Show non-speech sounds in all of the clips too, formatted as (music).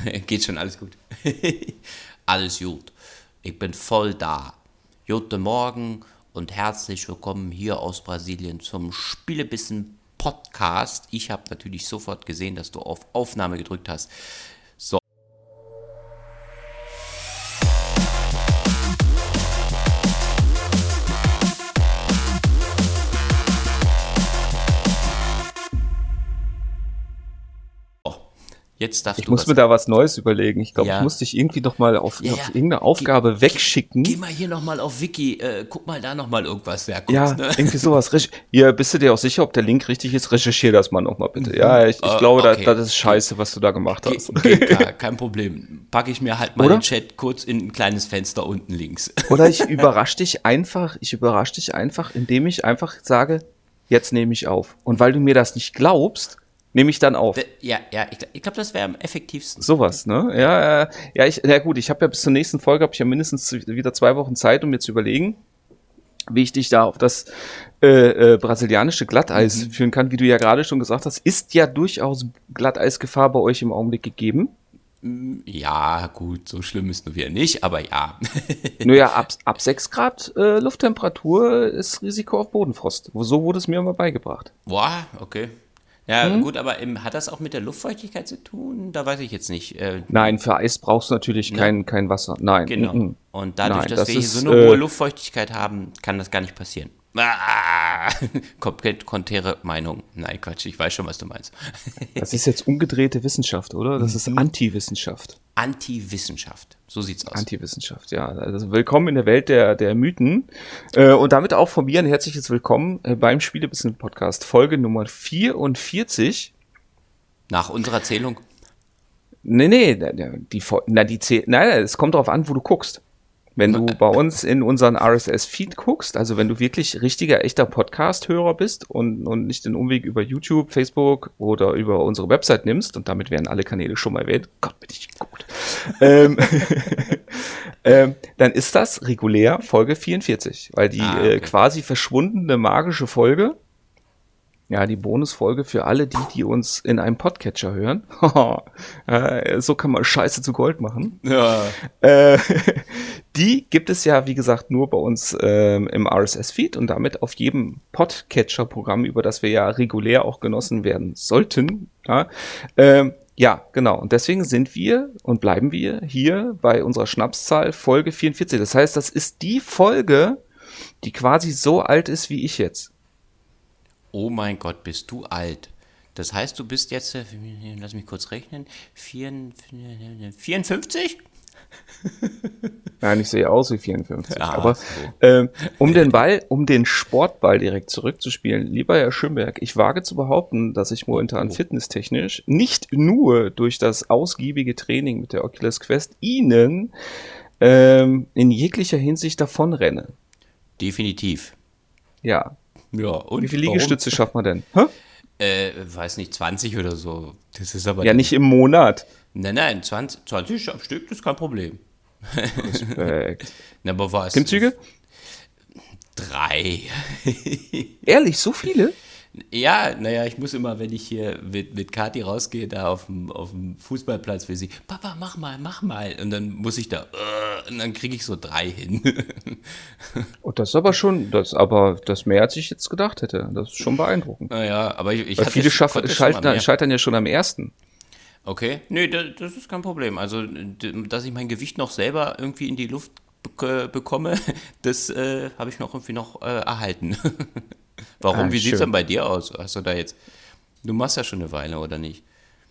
(laughs) Geht schon, alles gut. (laughs) alles gut. Ich bin voll da. Guten Morgen und herzlich willkommen hier aus Brasilien zum Spielebissen Podcast. Ich habe natürlich sofort gesehen, dass du auf Aufnahme gedrückt hast. Jetzt darfst ich du muss mir da was Neues überlegen. Ich glaube, ja. ich muss dich irgendwie noch mal auf, ja, auf irgendeine Aufgabe geh, wegschicken. Geh, geh, mal hier noch mal auf Wiki, äh, guck mal da noch mal irgendwas. Ja, ja ne? irgendwie sowas. Hier, bist du dir auch sicher, ob der Link richtig ist? Recherchier das mal noch mal bitte. Ja, ich, ich uh, glaube, okay. das, das ist scheiße, was du da gemacht hast. Ge geht (laughs) gar, kein Problem. Packe ich mir halt mal Oder? den Chat kurz in ein kleines Fenster unten links. (laughs) Oder ich überrasche dich einfach, ich überrasche dich einfach, indem ich einfach sage, jetzt nehme ich auf. Und weil du mir das nicht glaubst, nehme ich dann auf. Ja, ja, ich, ich glaube, das wäre am effektivsten. Sowas, ne? Ja, ja, ich, ja gut, ich habe ja bis zur nächsten Folge habe ich ja mindestens wieder zwei Wochen Zeit, um mir zu überlegen, wie ich dich da auf das äh, äh, brasilianische Glatteis mhm. führen kann, wie du ja gerade schon gesagt hast, ist ja durchaus Glatteisgefahr bei euch im Augenblick gegeben. Mm, ja, gut, so schlimm ist nur wieder nicht, aber ja. (laughs) nur ja, ab, ab 6 Grad äh, Lufttemperatur ist Risiko auf Bodenfrost. So wurde es mir immer beigebracht. Boah, okay. Ja, hm? gut, aber im, hat das auch mit der Luftfeuchtigkeit zu tun? Da weiß ich jetzt nicht. Äh, Nein, für Eis brauchst du natürlich ne? kein, kein Wasser. Nein. Genau. -mm. Und dadurch, Nein, dass das wir hier so eine hohe äh, Luftfeuchtigkeit haben, kann das gar nicht passieren. Ah, (laughs) komplett konträre Meinung. Nein, Quatsch, ich weiß schon, was du meinst. (laughs) das ist jetzt umgedrehte Wissenschaft, oder? Das ist mhm. Anti-Wissenschaft. Anti-Wissenschaft, so sieht's aus. Anti-Wissenschaft, ja. Also willkommen in der Welt der, der Mythen. Äh, und damit auch von mir ein herzliches Willkommen äh, beim Spielebissen Podcast, Folge Nummer 44. Nach unserer Zählung? Nee, nee, die, na, die, nein, es kommt darauf an, wo du guckst. Wenn du bei uns in unseren RSS-Feed guckst, also wenn du wirklich richtiger, echter Podcast-Hörer bist und, und nicht den Umweg über YouTube, Facebook oder über unsere Website nimmst, und damit werden alle Kanäle schon mal erwähnt, Gott, bin ich gut, (laughs) ähm, (laughs) ähm, dann ist das regulär Folge 44, weil die ah, okay. äh, quasi verschwundene magische Folge ja, die Bonusfolge für alle die, die uns in einem Podcatcher hören. (laughs) so kann man Scheiße zu Gold machen. Ja. Äh, (laughs) die gibt es ja, wie gesagt, nur bei uns ähm, im RSS-Feed und damit auf jedem Podcatcher-Programm, über das wir ja regulär auch genossen werden sollten. Ja, ähm, ja, genau. Und deswegen sind wir und bleiben wir hier bei unserer Schnapszahl Folge 44. Das heißt, das ist die Folge, die quasi so alt ist wie ich jetzt oh mein Gott, bist du alt. Das heißt, du bist jetzt, äh, lass mich kurz rechnen, 54? (laughs) Nein, ich sehe aus wie 54. Ah, aber so. ähm, um den Ball, um den Sportball direkt zurückzuspielen, lieber Herr Schönberg, ich wage zu behaupten, dass ich momentan oh. fitnesstechnisch nicht nur durch das ausgiebige Training mit der Oculus Quest Ihnen ähm, in jeglicher Hinsicht davonrenne. Definitiv. Ja, ja, und Wie viele Liegestütze schafft man denn? Hä? Äh, weiß nicht, 20 oder so. Das ist aber. Ja, nicht im Monat. Nein, nein, 20, 20 am Stück, das ist kein Problem. Respekt. (laughs) Na, aber was? Klimmzüge? Drei. (laughs) Ehrlich, so viele? Ja, naja, ich muss immer, wenn ich hier mit, mit Kathi rausgehe, da auf dem, auf dem Fußballplatz für sie, Papa, mach mal, mach mal. Und dann muss ich da, uh, und dann kriege ich so drei hin. und (laughs) oh, das ist aber schon, das aber das mehr als ich jetzt gedacht hätte. Das ist schon beeindruckend. Naja, aber ich, ich Weil viele schaffen, scheitern, scheitern ja schon am ersten. Okay, nee, das, das ist kein Problem. Also, dass ich mein Gewicht noch selber irgendwie in die Luft bekomme, (laughs) das äh, habe ich noch irgendwie noch äh, erhalten. (laughs) Warum? Ah, Wie sieht es denn bei dir aus? Hast du da jetzt. Du machst ja schon eine Weile, oder nicht?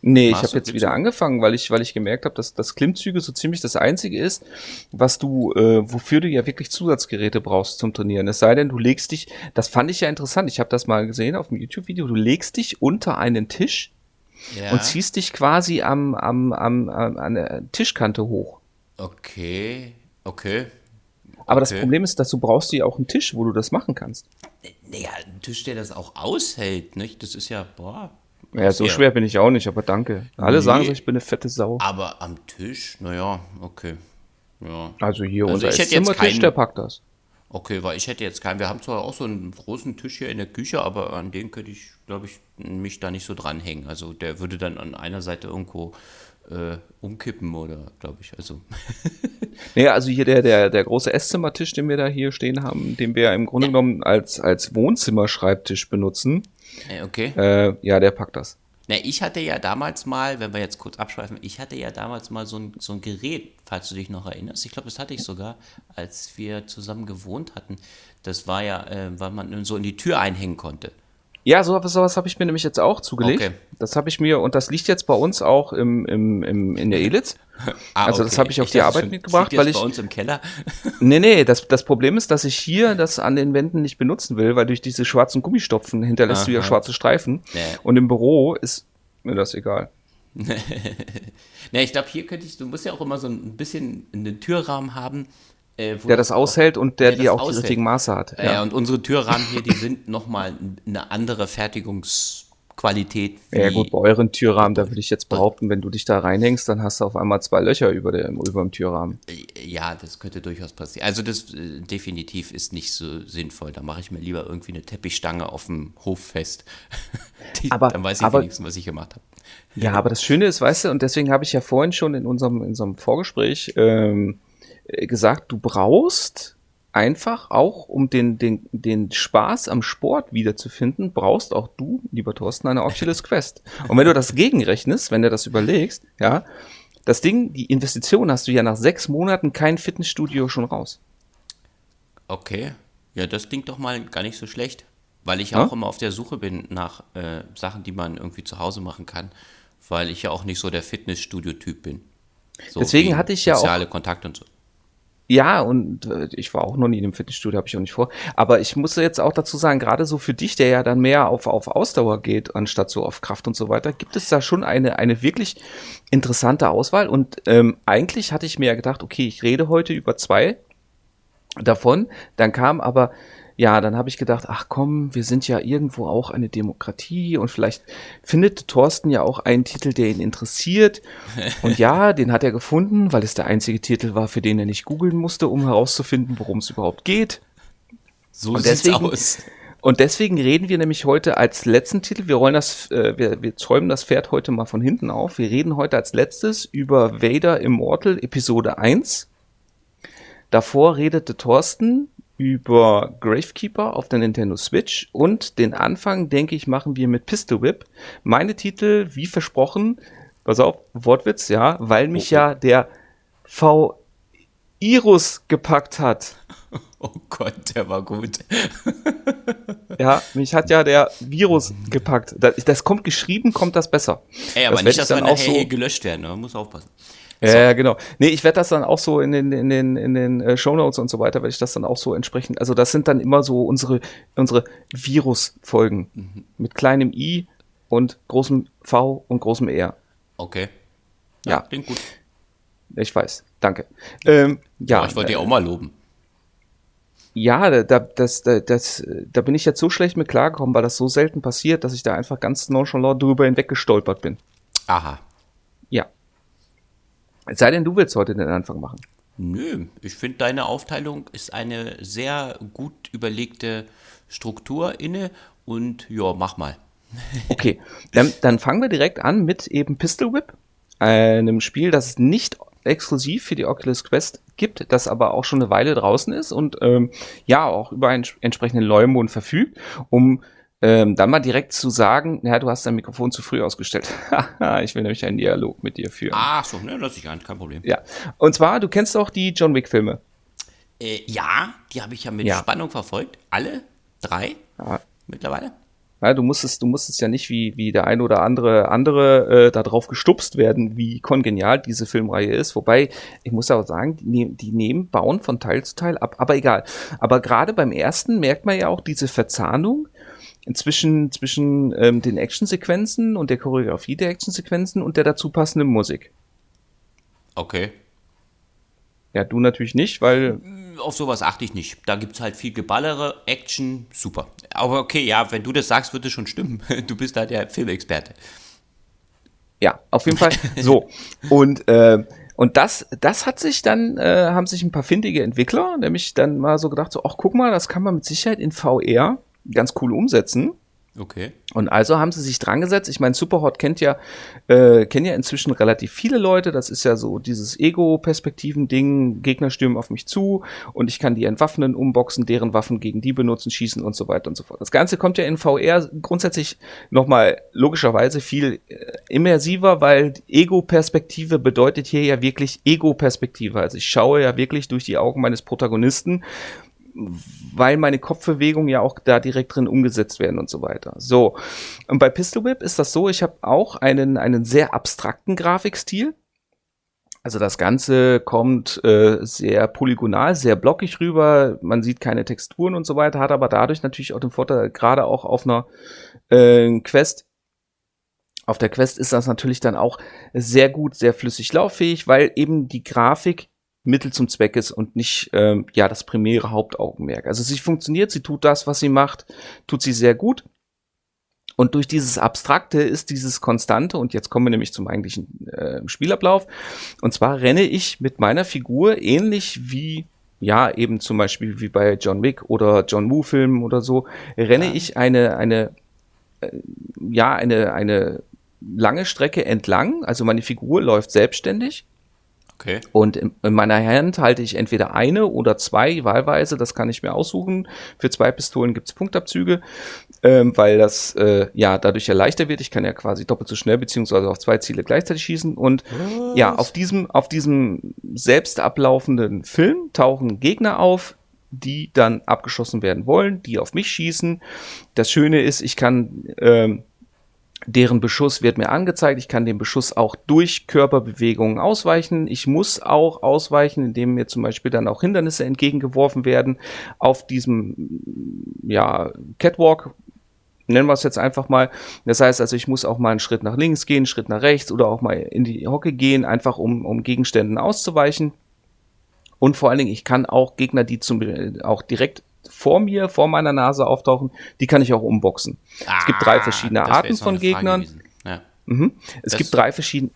Nee, Machst ich habe jetzt wieder angefangen, weil ich, weil ich gemerkt habe, dass das Klimmzüge so ziemlich das Einzige ist, was du, äh, wofür du ja wirklich Zusatzgeräte brauchst zum Trainieren. Es sei denn, du legst dich, das fand ich ja interessant, ich habe das mal gesehen auf dem YouTube-Video, du legst dich unter einen Tisch ja. und ziehst dich quasi am, am, am, am, an der Tischkante hoch. Okay, okay. Aber okay. das Problem ist, dass du brauchst ja auch einen Tisch, wo du das machen kannst. Naja, ein Tisch, der das auch aushält, nicht? Das ist ja, boah. Ja, so schwer bin ich auch nicht, aber danke. Alle nee, sagen so, ich bin eine fette Sau. Aber am Tisch, naja, okay. Ja. Also hier also unser Zimmertisch, der packt das. Okay, weil ich hätte jetzt keinen. Wir haben zwar auch so einen großen Tisch hier in der Küche, aber an den könnte ich, glaube ich, mich da nicht so dranhängen. Also der würde dann an einer Seite irgendwo äh, umkippen oder, glaube ich. Also. (laughs) naja, also hier der, der, der große Esszimmertisch, den wir da hier stehen haben, den wir im Grunde genommen als, als Wohnzimmerschreibtisch benutzen. Äh, okay. Äh, ja, der packt das. Na, ich hatte ja damals mal, wenn wir jetzt kurz abschweifen, ich hatte ja damals mal so ein, so ein Gerät, falls du dich noch erinnerst. Ich glaube, das hatte ich sogar, als wir zusammen gewohnt hatten. Das war ja, äh, weil man so in die Tür einhängen konnte. Ja, sowas, sowas habe ich mir nämlich jetzt auch zugelegt. Okay. Das habe ich mir, und das liegt jetzt bei uns auch im, im, im, in der Elitz. (laughs) ah, also das habe ich auf ich die Arbeit schon, mitgebracht, weil ich. bei uns im Keller? (laughs) nee, nee, das, das Problem ist, dass ich hier das an den Wänden nicht benutzen will, weil durch diese schwarzen Gummistopfen hinterlässt Aha. du ja schwarze Streifen. Nee. Und im Büro ist mir das egal. (laughs) ne, ich glaube, hier könnte ich, du musst ja auch immer so ein bisschen einen Türrahmen haben, äh, der das aushält und der, der die auch aushält. die richtigen Maße hat. Ja. ja, und unsere Türrahmen hier, die sind nochmal eine andere Fertigungsqualität. Ja gut, bei euren Türrahmen, da würde ich jetzt behaupten, wenn du dich da reinhängst, dann hast du auf einmal zwei Löcher über, der, über dem Türrahmen. Äh, ja, das könnte durchaus passieren. Also das äh, definitiv ist nicht so sinnvoll. Da mache ich mir lieber irgendwie eine Teppichstange auf dem Hof fest. (laughs) Die, aber, dann weiß ich aber, wenigstens, was ich gemacht habe. Ja, aber das Schöne ist, weißt du, und deswegen habe ich ja vorhin schon in unserem, in unserem Vorgespräch ähm, äh, gesagt, du brauchst einfach auch, um den, den, den Spaß am Sport wiederzufinden, brauchst auch du, lieber Thorsten, eine Oculus Quest. Und wenn du das gegenrechnest, wenn du das überlegst, ja, das Ding, die Investition hast du ja nach sechs Monaten kein Fitnessstudio schon raus. Okay. Ja, das klingt doch mal gar nicht so schlecht, weil ich ja? auch immer auf der Suche bin nach äh, Sachen, die man irgendwie zu Hause machen kann, weil ich ja auch nicht so der Fitnessstudio-Typ bin. So Deswegen hatte ich ja auch. Soziale Kontakt und so. Ja, und äh, ich war auch noch nie in einem Fitnessstudio, habe ich auch nicht vor. Aber ich muss jetzt auch dazu sagen, gerade so für dich, der ja dann mehr auf, auf Ausdauer geht, anstatt so auf Kraft und so weiter, gibt es da schon eine, eine wirklich interessante Auswahl. Und ähm, eigentlich hatte ich mir ja gedacht, okay, ich rede heute über zwei davon. Dann kam aber ja, dann habe ich gedacht, ach komm, wir sind ja irgendwo auch eine Demokratie und vielleicht findet Thorsten ja auch einen Titel, der ihn interessiert. Und ja, (laughs) den hat er gefunden, weil es der einzige Titel war, für den er nicht googeln musste, um herauszufinden, worum es überhaupt geht. So und sieht's deswegen, aus. Und deswegen reden wir nämlich heute als letzten Titel, wir rollen das, äh, wir, wir zäumen das Pferd heute mal von hinten auf. Wir reden heute als letztes über Vader Immortal Episode 1. Davor redete Thorsten über Gravekeeper auf der Nintendo Switch und den Anfang, denke ich, machen wir mit Pistol Whip. Meine Titel, wie versprochen, pass auf, Wortwitz, ja, weil mich oh, oh. ja der V Irus gepackt hat. (laughs) Oh Gott, der war gut. (laughs) ja, mich hat ja der Virus gepackt. Das, das kommt geschrieben, kommt das besser. Ey, aber das nicht, dass wir nachher so, gelöscht werden, man ne? muss aufpassen. Ja, ja, genau. Nee, ich werde das dann auch so in den, in den, in den äh, Shownotes und so weiter, werde ich das dann auch so entsprechend. Also das sind dann immer so unsere, unsere Virus-Folgen mhm. mit kleinem I und großem V und großem R. Okay. Ja, ja. klingt gut. Ich weiß, danke. Ähm, ja, oh, ich wollte äh, dir auch mal loben. Ja, da, das, das, das, da bin ich jetzt so schlecht mit klargekommen, weil das so selten passiert, dass ich da einfach ganz nonchalant drüber hinweggestolpert bin. Aha. Es sei denn, du willst heute den Anfang machen. Nö, ich finde, deine Aufteilung ist eine sehr gut überlegte Struktur inne und ja, mach mal. (laughs) okay, dann, dann fangen wir direkt an mit eben Pistol Whip, einem Spiel, das es nicht exklusiv für die Oculus Quest gibt, das aber auch schon eine Weile draußen ist und ähm, ja auch über einen entsprechenden Leumund verfügt, um ähm, dann mal direkt zu sagen, ja, du hast dein Mikrofon zu früh ausgestellt. (laughs) ich will nämlich einen Dialog mit dir führen. Ach so, ne, lass ich an, kein Problem. Ja. Und zwar, du kennst doch die John Wick-Filme. Äh, ja, die habe ich ja mit ja. Spannung verfolgt. Alle drei ja. mittlerweile. Ja, du musstest, du musstest ja nicht wie, wie der ein oder andere andere äh, darauf gestupst werden, wie kongenial diese Filmreihe ist. Wobei, ich muss auch sagen, die, die nehmen, bauen von Teil zu Teil ab. Aber egal. Aber gerade beim ersten merkt man ja auch diese Verzahnung zwischen, zwischen ähm, den Actionsequenzen und der Choreografie der Actionsequenzen und der dazu passenden Musik. Okay. Ja, du natürlich nicht, weil. Auf sowas achte ich nicht. Da gibt es halt viel Geballere, Action, super. Aber okay, ja, wenn du das sagst, wird es schon stimmen. (laughs) Du bist da der Filmexperte. Ja, auf jeden Fall. so. Und, äh, und das, das hat sich dann, äh, haben sich ein paar findige Entwickler, nämlich dann mal so gedacht, so, ach guck mal, das kann man mit Sicherheit in VR ganz cool umsetzen. Okay. Und also haben sie sich dran gesetzt. Ich meine, Superhot kennt ja, äh, kennen ja inzwischen relativ viele Leute. Das ist ja so dieses Ego-Perspektiven-Ding. Gegner stürmen auf mich zu und ich kann die entwaffnen, umboxen, deren Waffen gegen die benutzen, schießen und so weiter und so fort. Das Ganze kommt ja in VR grundsätzlich nochmal logischerweise viel äh, immersiver, weil Ego-Perspektive bedeutet hier ja wirklich Ego-Perspektive. Also ich schaue ja wirklich durch die Augen meines Protagonisten weil meine Kopfbewegungen ja auch da direkt drin umgesetzt werden und so weiter. So, und bei Pistol Whip ist das so, ich habe auch einen, einen sehr abstrakten Grafikstil. Also das Ganze kommt äh, sehr polygonal, sehr blockig rüber, man sieht keine Texturen und so weiter, hat aber dadurch natürlich auch den Vorteil, gerade auch auf einer äh, Quest, auf der Quest ist das natürlich dann auch sehr gut, sehr flüssig lauffähig, weil eben die Grafik Mittel zum Zweck ist und nicht ähm, ja das primäre Hauptaugenmerk. Also sie funktioniert, sie tut das, was sie macht, tut sie sehr gut. Und durch dieses Abstrakte ist dieses Konstante, und jetzt kommen wir nämlich zum eigentlichen äh, Spielablauf. Und zwar renne ich mit meiner Figur ähnlich wie, ja, eben zum Beispiel wie bei John Wick oder John Woo Filmen oder so, renne ja. ich eine, eine, äh, ja, eine, eine lange Strecke entlang. Also meine Figur läuft selbstständig Okay. Und in, in, meiner Hand halte ich entweder eine oder zwei wahlweise, das kann ich mir aussuchen. Für zwei Pistolen gibt's Punktabzüge, ähm, weil das äh, ja dadurch ja leichter wird. Ich kann ja quasi doppelt so schnell beziehungsweise auf zwei Ziele gleichzeitig schießen. Und Was? ja, auf diesem, auf diesem selbst ablaufenden Film tauchen Gegner auf, die dann abgeschossen werden wollen, die auf mich schießen. Das Schöne ist, ich kann ähm, deren Beschuss wird mir angezeigt. Ich kann den Beschuss auch durch Körperbewegungen ausweichen. Ich muss auch ausweichen, indem mir zum Beispiel dann auch Hindernisse entgegengeworfen werden auf diesem ja, Catwalk. Nennen wir es jetzt einfach mal. Das heißt also, ich muss auch mal einen Schritt nach links gehen, einen Schritt nach rechts oder auch mal in die Hocke gehen, einfach um, um Gegenständen auszuweichen. Und vor allen Dingen, ich kann auch Gegner, die zum, auch direkt vor mir, vor meiner Nase auftauchen, die kann ich auch umboxen. Ah, es gibt drei ah, verschiedene Arten von Gegnern. Ja. Mhm. Es das gibt drei verschiedene.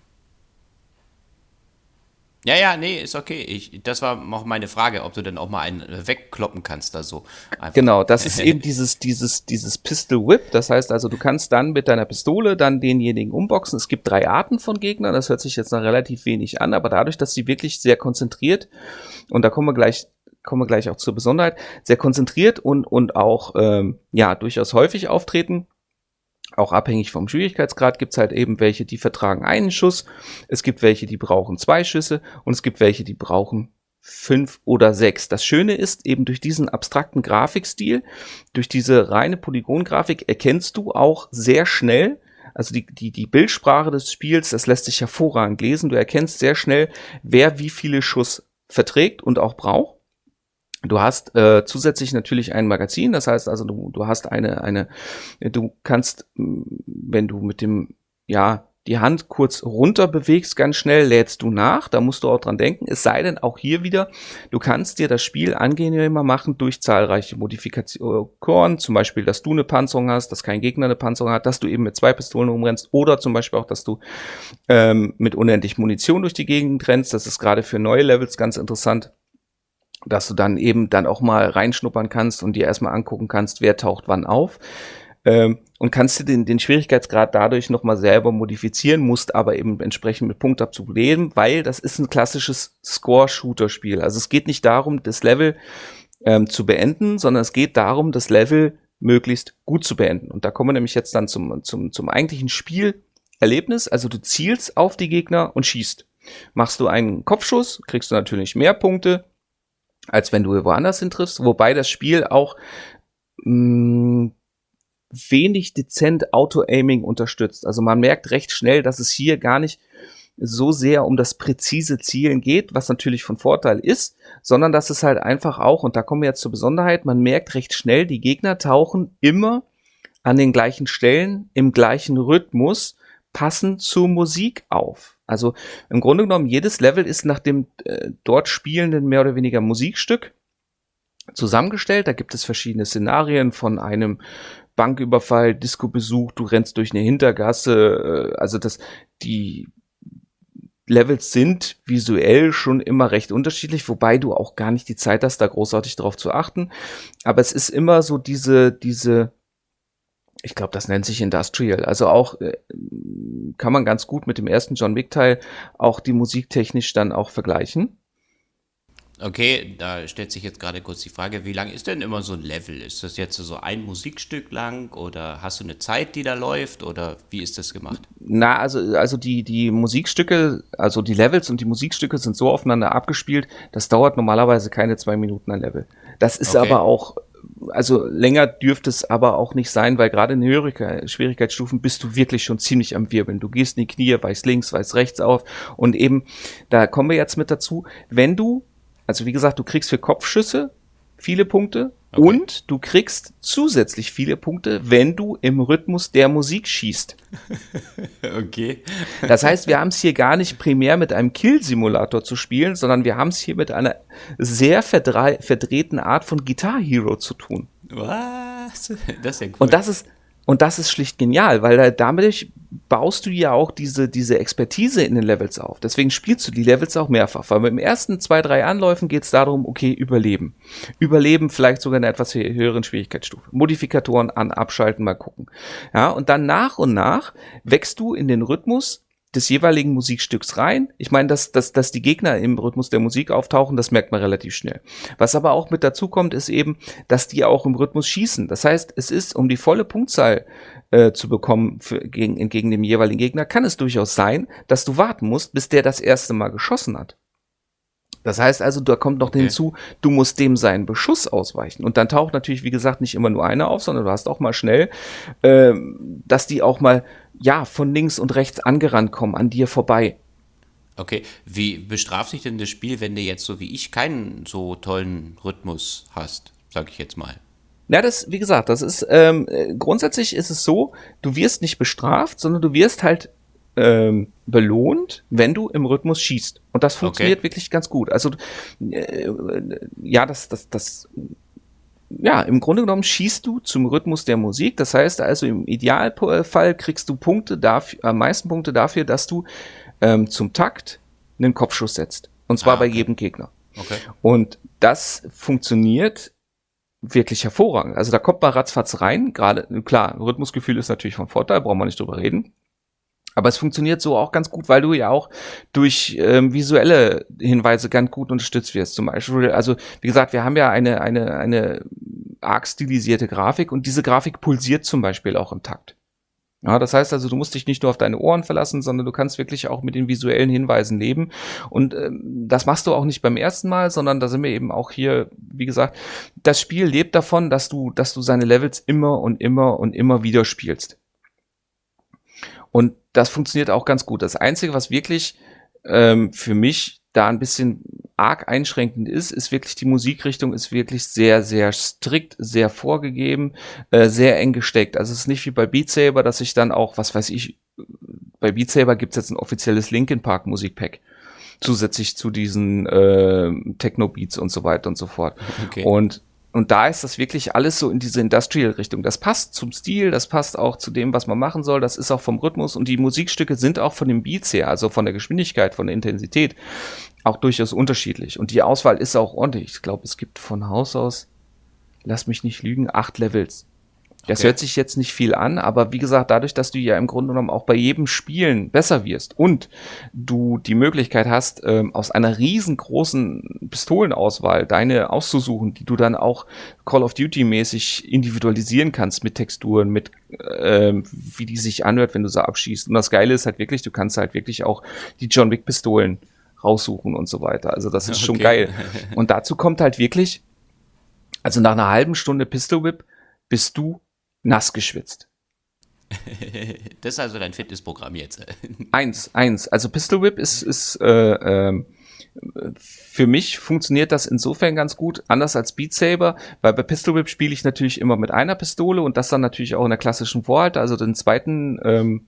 Ja, ja, nee, ist okay. Ich, das war auch meine Frage, ob du denn auch mal einen wegkloppen kannst da so. Einfach. Genau, das ist (laughs) eben dieses, dieses, dieses Pistol Whip. Das heißt also, du kannst dann mit deiner Pistole dann denjenigen umboxen. Es gibt drei Arten von Gegnern. Das hört sich jetzt noch relativ wenig an, aber dadurch, dass sie wirklich sehr konzentriert, und da kommen wir gleich kommen wir gleich auch zur Besonderheit, sehr konzentriert und, und auch ähm, ja durchaus häufig auftreten. Auch abhängig vom Schwierigkeitsgrad gibt es halt eben welche, die vertragen einen Schuss, es gibt welche, die brauchen zwei Schüsse und es gibt welche, die brauchen fünf oder sechs. Das Schöne ist eben durch diesen abstrakten Grafikstil, durch diese reine Polygongrafik erkennst du auch sehr schnell, also die, die, die Bildsprache des Spiels, das lässt sich hervorragend lesen. Du erkennst sehr schnell, wer wie viele Schuss verträgt und auch braucht. Du hast äh, zusätzlich natürlich ein Magazin, das heißt also, du, du hast eine, eine, du kannst, wenn du mit dem, ja, die Hand kurz runter bewegst, ganz schnell lädst du nach, da musst du auch dran denken. Es sei denn, auch hier wieder, du kannst dir das Spiel angenehmer machen durch zahlreiche Modifikationen, zum Beispiel, dass du eine Panzerung hast, dass kein Gegner eine Panzerung hat, dass du eben mit zwei Pistolen umrennst oder zum Beispiel auch, dass du ähm, mit unendlich Munition durch die Gegend rennst. Das ist gerade für neue Levels ganz interessant dass du dann eben dann auch mal reinschnuppern kannst und dir erstmal angucken kannst, wer taucht wann auf. Ähm, und kannst du den, den Schwierigkeitsgrad dadurch nochmal selber modifizieren, musst aber eben entsprechend mit Punktabzug leben, weil das ist ein klassisches Score-Shooter-Spiel. Also es geht nicht darum, das Level ähm, zu beenden, sondern es geht darum, das Level möglichst gut zu beenden. Und da kommen wir nämlich jetzt dann zum, zum, zum eigentlichen Spielerlebnis. Also du zielst auf die Gegner und schießt. Machst du einen Kopfschuss, kriegst du natürlich mehr Punkte als wenn du woanders hin triffst, wobei das Spiel auch mh, mm, wenig dezent Auto-Aiming unterstützt. Also man merkt recht schnell, dass es hier gar nicht so sehr um das präzise Zielen geht, was natürlich von Vorteil ist, sondern dass es halt einfach auch, und da kommen wir jetzt zur Besonderheit, man merkt recht schnell, die Gegner tauchen immer an den gleichen Stellen, im gleichen Rhythmus, passend zur Musik auf. Also im Grunde genommen, jedes Level ist nach dem äh, dort spielenden mehr oder weniger Musikstück zusammengestellt. Da gibt es verschiedene Szenarien von einem Banküberfall, Disco-Besuch, du rennst durch eine Hintergasse, äh, also das, die Levels sind visuell schon immer recht unterschiedlich, wobei du auch gar nicht die Zeit hast, da großartig drauf zu achten. Aber es ist immer so diese, diese Ich glaube, das nennt sich Industrial. Also auch äh, kann man ganz gut mit dem ersten John Wick Teil auch die musiktechnisch dann auch vergleichen. Okay, da stellt sich jetzt gerade kurz die Frage, wie lang ist denn immer so ein Level? Ist das jetzt so ein Musikstück lang oder hast du eine Zeit, die da läuft oder wie ist das gemacht? Na, also, also die, die Musikstücke, also die Levels und die Musikstücke sind so aufeinander abgespielt, das dauert normalerweise keine zwei Minuten ein Level. Das ist okay. aber auch, also länger dürfte es aber auch nicht sein, weil gerade in höheren Schwierigkeitsstufen bist du wirklich schon ziemlich am Wirbeln. Du gehst in die Knie, weißt links, weißt rechts auf und eben, da kommen wir jetzt mit dazu, wenn du also wie gesagt, du kriegst für Kopfschüsse viele Punkte okay. und du kriegst zusätzlich viele Punkte, wenn du im Rhythmus der Musik schießt. (laughs) okay. Das heißt, wir haben es hier gar nicht primär mit einem Kill-Simulator zu spielen, sondern wir haben es hier mit einer sehr verdrehten Art von Guitar Hero zu tun. Was? Das ist ja cool. Und das ist, und das ist schlicht genial, weil damit baust du ja auch diese, diese Expertise in den Levels auf. Deswegen spielst du die Levels auch mehrfach. Weil beim ersten zwei, drei Anläufen geht es darum, okay, überleben. Überleben, vielleicht sogar in einer etwas höheren Schwierigkeitsstufe. Modifikatoren an, abschalten, mal gucken. Ja, und dann nach und nach wächst du in den Rhythmus des jeweiligen Musikstücks rein. Ich meine, dass, dass, dass die Gegner im Rhythmus der Musik auftauchen, das merkt man relativ schnell. Was aber auch mit dazu kommt, ist eben, dass die auch im Rhythmus schießen. Das heißt, es ist, um die volle Punktzahl äh, zu bekommen für, gegen, entgegen dem jeweiligen Gegner, kann es durchaus sein, dass du warten musst, bis der das erste Mal geschossen hat. Das heißt also, da kommt noch okay. hinzu, du musst dem seinen Beschuss ausweichen. Und dann taucht natürlich, wie gesagt, nicht immer nur einer auf, sondern du hast auch mal schnell, äh, dass die auch mal ja, von links und rechts angerannt kommen, an dir vorbei. Okay, wie bestraft sich denn das Spiel, wenn du jetzt so wie ich keinen so tollen Rhythmus hast, sag ich jetzt mal? Na, das, wie gesagt, das ist, ähm, grundsätzlich ist es so, du wirst nicht bestraft, sondern du wirst halt ähm, belohnt, wenn du im Rhythmus schießt. Und das funktioniert okay. wirklich ganz gut. Also, äh, ja, das, das, das ja, im Grunde genommen schießt du zum Rhythmus der Musik. Das heißt also, im Idealfall kriegst du Punkte dafür, am meisten Punkte dafür, dass du ähm, zum Takt einen Kopfschuss setzt. Und zwar ah, okay. bei jedem Gegner. Okay. Und das funktioniert wirklich hervorragend. Also da kommt man ratzfatz rein. Gerade, klar, Rhythmusgefühl ist natürlich von Vorteil, brauchen wir nicht drüber reden. Aber es funktioniert so auch ganz gut, weil du ja auch durch ähm, visuelle Hinweise ganz gut unterstützt wirst. Zum Beispiel, also wie gesagt, wir haben ja eine, eine, eine arg stilisierte Grafik und diese Grafik pulsiert zum Beispiel auch im Takt. Ja, das heißt also, du musst dich nicht nur auf deine Ohren verlassen, sondern du kannst wirklich auch mit den visuellen Hinweisen leben. Und ähm, das machst du auch nicht beim ersten Mal, sondern da sind wir eben auch hier, wie gesagt, das Spiel lebt davon, dass du, dass du seine Levels immer und immer und immer wieder spielst. Und das funktioniert auch ganz gut. Das Einzige, was wirklich ähm, für mich da ein bisschen arg einschränkend ist, ist wirklich die Musikrichtung ist wirklich sehr, sehr strikt, sehr vorgegeben, äh, sehr eng gesteckt. Also es ist nicht wie bei Beat Saber, dass ich dann auch, was weiß ich, bei Beat Saber gibt's jetzt ein offizielles Linkin Park Musikpack zusätzlich zu diesen äh, Techno Beats und so weiter und so fort. Okay. Und und da ist das wirklich alles so in diese Industrial-Richtung. Das passt zum Stil, das passt auch zu dem, was man machen soll, das ist auch vom Rhythmus und die Musikstücke sind auch von den Beats her, also von der Geschwindigkeit, von der Intensität, auch durchaus unterschiedlich. Und die Auswahl ist auch ordentlich. Ich glaube, es gibt von Haus aus, lass mich nicht lügen, acht Levels. Das okay. hört sich jetzt nicht viel an, aber wie gesagt, dadurch, dass du ja im Grunde genommen auch bei jedem Spielen besser wirst und du die Möglichkeit hast, ähm, aus einer riesengroßen Pistolenauswahl deine auszusuchen, die du dann auch Call of Duty mäßig individualisieren kannst mit Texturen, mit ähm, wie die sich anhört, wenn du sie abschießt. Und das Geile ist halt wirklich, du kannst halt wirklich auch die John Wick Pistolen raussuchen und so weiter. Also das ist okay. schon geil. (laughs) Und dazu kommt halt wirklich, also nach einer halben Stunde Pistol Whip bist du nass geschwitzt. (laughs) das ist also dein Fitnessprogramm jetzt. (laughs) eins, eins. Also Pistol Whip ist, ist äh, äh, für mich funktioniert das insofern ganz gut, anders als Beat Saber, weil bei Pistol Whip spiele ich natürlich immer mit einer Pistole und das dann natürlich auch in der klassischen Vorhalte. Also den zweiten ähm,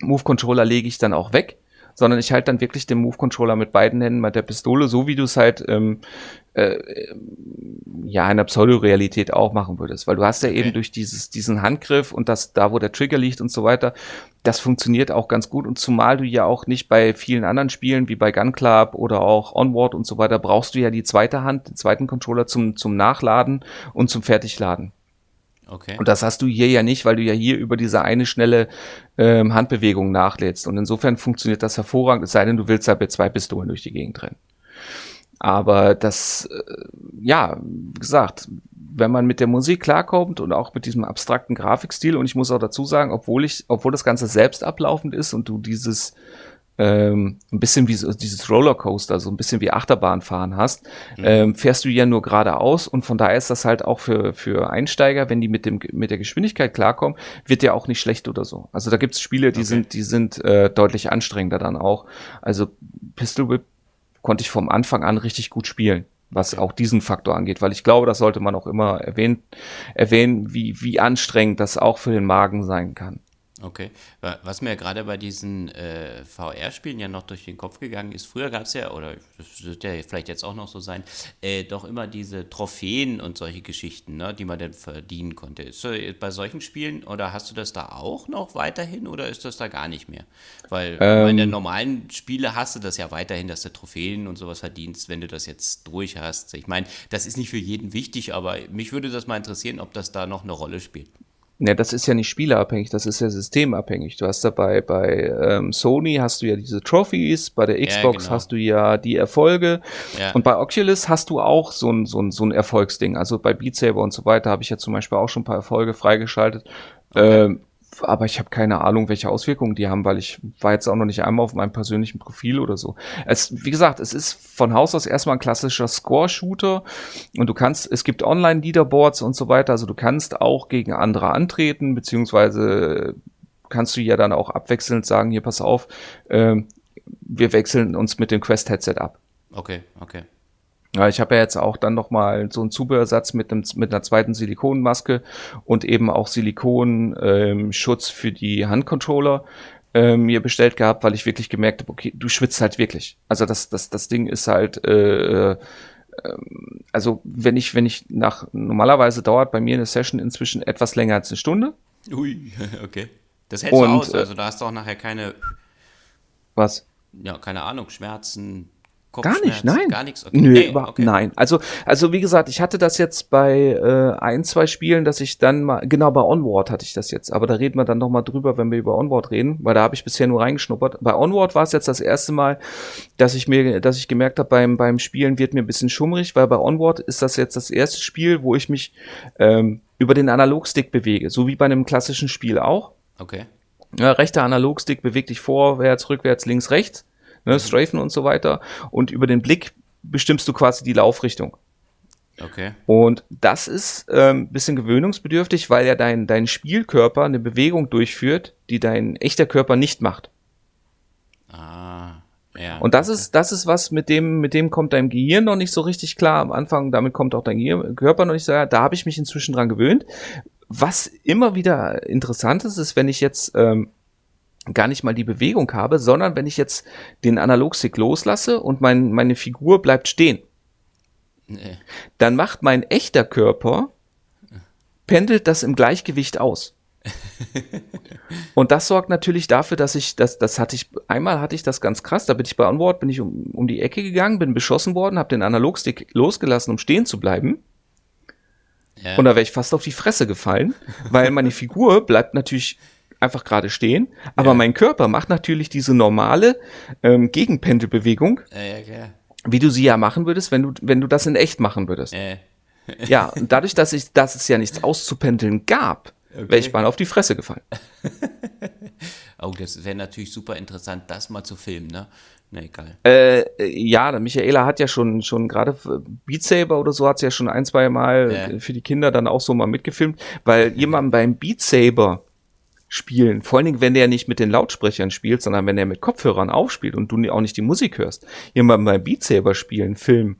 Move Controller lege ich dann auch weg sondern ich halte dann wirklich den Move-Controller mit beiden Händen, mit der Pistole, so wie du es halt ähm, äh, ja in der Pseudo-Realität auch machen würdest. Weil du hast ja okay. eben durch dieses, diesen Handgriff und das, da wo der Trigger liegt und so weiter, das funktioniert auch ganz gut. Und zumal du ja auch nicht bei vielen anderen Spielen wie bei Gun Club oder auch Onward und so weiter, brauchst du ja die zweite Hand, den zweiten Controller zum, zum Nachladen und zum Fertigladen. Okay. Und das hast du hier ja nicht, weil du ja hier über diese eine schnelle ähm, Handbewegung nachlädst. Und insofern funktioniert das hervorragend, es sei denn, du willst da mit zwei Pistolen durch die Gegend rennen. Aber das, äh, ja, wie gesagt, wenn man mit der Musik klarkommt und auch mit diesem abstrakten Grafikstil, und ich muss auch dazu sagen, obwohl ich, obwohl das Ganze selbst ablaufend ist und du dieses ähm, ein bisschen wie so dieses Rollercoaster, so ein bisschen wie Achterbahnfahren hast, mhm. ähm, fährst du ja nur geradeaus und von daher ist das halt auch für, für Einsteiger, wenn die mit dem mit der Geschwindigkeit klarkommen, wird ja auch nicht schlecht oder so. Also da gibt's Spiele, die okay. sind, die sind äh, deutlich anstrengender dann auch. Also Pistol Whip konnte ich vom Anfang an richtig gut spielen was auch diesen Faktor angeht, weil ich glaube, das sollte man auch immer erwähnen, erwähnen, wie, wie anstrengend das auch für den Magen sein kann. Okay. Was mir gerade bei diesen äh, VR-Spielen ja noch durch den Kopf gegangen ist, früher gab es ja, oder das wird ja vielleicht jetzt auch noch so sein, äh, doch immer diese Trophäen und solche Geschichten, ne, die man dann verdienen konnte. Ist so bei solchen Spielen, oder hast du das da auch noch weiterhin oder ist das da gar nicht mehr? Weil ähm, in den normalen Spiele hast du das ja weiterhin, dass du Trophäen und sowas verdienst, wenn du das jetzt durch hast. Ich meine, das ist nicht für jeden wichtig, aber mich würde das mal interessieren, ob das da noch eine Rolle spielt. Ja, das ist ja nicht spielerabhängig, das ist ja systemabhängig. Du hast dabei bei ähm, Sony hast du ja diese Trophies, bei der Xbox ja, genau. hast du ja die Erfolge ja. und bei Oculus hast du auch so ein, so ein, so ein Erfolgsding. Also bei Beat Saber und so weiter habe ich ja zum Beispiel auch schon ein paar Erfolge freigeschaltet. Okay. Ähm, aber ich habe keine Ahnung, welche Auswirkungen die haben, weil ich war jetzt auch noch nicht einmal auf meinem persönlichen Profil oder so. Es, wie gesagt, es ist von Haus aus erstmal ein klassischer Score-Shooter und du kannst, es gibt Online-Leaderboards und so weiter, also du kannst auch gegen andere antreten, beziehungsweise kannst du ja dann auch abwechselnd sagen, hier pass auf, äh, wir wechseln uns mit dem Quest-Headset ab. Okay, okay. Ja, ich habe ja jetzt auch dann nochmal so einen Zubehörsatz mit, einem, mit einer zweiten Silikonmaske und eben auch Silikonschutz ähm, für die Handcontroller äh, mir bestellt gehabt, weil ich wirklich gemerkt habe, okay, du schwitzt halt wirklich. Also das, das, das Ding ist halt, äh, äh, also wenn ich, wenn ich nach, normalerweise dauert bei mir eine Session inzwischen etwas länger als eine Stunde. Ui, (laughs) okay. Das hältst und, du aus, also da hast du auch nachher keine. Was? Ja, keine Ahnung, Schmerzen, Gar nicht, nein. Gar nichts. Okay. Nö, nee, überhaupt okay. nein. Also, also wie gesagt, ich hatte das jetzt bei äh, ein, zwei Spielen, dass ich dann mal, genau bei Onward hatte ich das jetzt, aber da reden wir dann noch mal drüber, wenn wir über Onward reden, weil da habe ich bisher nur reingeschnuppert. Bei Onward war es jetzt das erste Mal, dass ich mir, dass ich gemerkt habe, beim beim Spielen wird mir ein bisschen schummrig, weil bei Onward ist das jetzt das erste Spiel, wo ich mich ähm, über den Analogstick bewege, so wie bei einem klassischen Spiel auch. Okay. Ja, rechter Analogstick bewegt dich vorwärts, rückwärts, links, rechts ne, Strafen und so weiter. Und über den Blick bestimmst du quasi die Laufrichtung. Okay. Und das ist ein ähm, bisschen gewöhnungsbedürftig, weil ja dein, dein Spielkörper eine Bewegung durchführt, die dein echter Körper nicht macht. Ah, ja. Und das ist, das ist was, mit dem, mit dem kommt dein Gehirn noch nicht so richtig klar am Anfang, damit kommt auch dein Gehirn, Körper noch nicht so klar. Da habe ich mich inzwischen dran gewöhnt. Was immer wieder interessant ist, ist, wenn ich jetzt ähm, gar nicht mal die Bewegung habe, sondern wenn ich jetzt den Analogstick loslasse und mein, meine Figur bleibt stehen, nee. dann macht mein echter Körper, pendelt das im Gleichgewicht aus. (laughs) und das sorgt natürlich dafür, dass ich, das, das hatte ich, einmal hatte ich das ganz krass, da bin ich bei Onboard, bin ich um, um die Ecke gegangen, bin beschossen worden, habe den Analogstick losgelassen, um stehen zu bleiben. Ja. Und da wäre ich fast auf die Fresse gefallen, weil meine Figur bleibt natürlich einfach gerade stehen, aber ja. mein Körper macht natürlich diese normale ähm, Gegenpendelbewegung, ja, ja, wie du sie ja machen würdest, wenn du, wenn du das in echt machen würdest. ja, (laughs) und dadurch, dass, ich, dass es ja nichts auszupendeln gab, okay. wäre ich mal auf die Fresse gefallen. (laughs) oh, das wäre natürlich super interessant, das mal zu filmen, ne? Na egal. Äh, ja, der Michaela hat ja schon, schon gerade Beat Saber oder so hat sie ja schon ein, zwei Mal ja. für die Kinder dann auch so mal mitgefilmt, weil jemand beim Beat Saber spielen. Vor allen Dingen, wenn der nicht mit den Lautsprechern spielt, sondern wenn er mit Kopfhörern aufspielt und du auch nicht die Musik hörst. Jemand beim Beat Saber spielen, Film,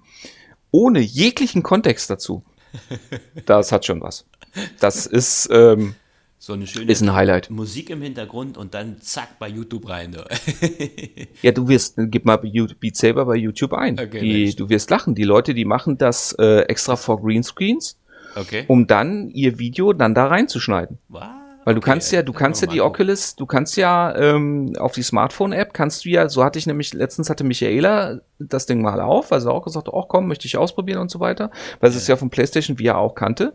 ohne jeglichen Kontext dazu. (laughs) Das hat schon was. Das ist, ähm, so eine schöne ist ein Highlight. Musik im Hintergrund und dann zack bei YouTube rein. Ne? (laughs) ja, du wirst, gib mal Beat Saber bei YouTube ein. Okay, die, du wirst lachen. Die Leute, die machen das äh, extra vor Greenscreens, okay. um dann ihr Video dann da reinzuschneiden. Wow Weil du okay, kannst ja, du kannst ja die Oculus, du kannst ja ähm, auf die Smartphone-App kannst du ja, so hatte ich nämlich, letztens hatte Michaela das Ding mal auf, also auch gesagt, oh komm, möchte ich ausprobieren und so weiter, weil sie ja. es ja von PlayStation VR auch kannte.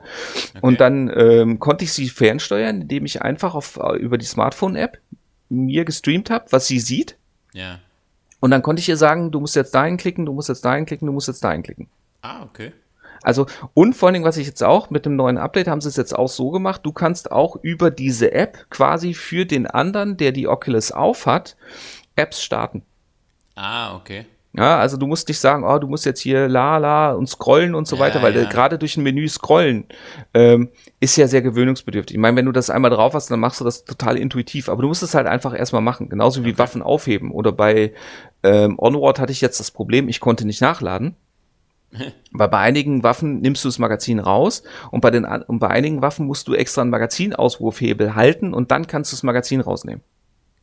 Okay. Und dann ähm, konnte ich sie fernsteuern, indem ich einfach auf, äh, über die Smartphone-App mir gestreamt habe, was sie sieht. Ja. Und dann konnte ich ihr sagen, du musst jetzt dahin klicken, du musst jetzt dahin klicken, du musst jetzt dahin klicken. Ah, okay. Also, und vor allen Dingen, was ich jetzt auch mit dem neuen Update haben sie es jetzt auch so gemacht, du kannst auch über diese App quasi für den anderen, der die Oculus aufhat, Apps starten. Ah, okay. Ja, also du musst nicht sagen, oh, du musst jetzt hier la la und scrollen und so ja, weiter, weil ja. gerade durch ein Menü scrollen ähm, ist ja sehr gewöhnungsbedürftig. Ich meine, wenn du das einmal drauf hast, dann machst du das total intuitiv, aber du musst es halt einfach erstmal machen, genauso wie okay. Waffen aufheben. Oder bei ähm, Onward hatte ich jetzt das Problem, ich konnte nicht nachladen. Weil bei einigen Waffen nimmst du das Magazin raus und bei, den, und bei einigen Waffen musst du extra einen Magazinauswurfhebel halten und dann kannst du das Magazin rausnehmen.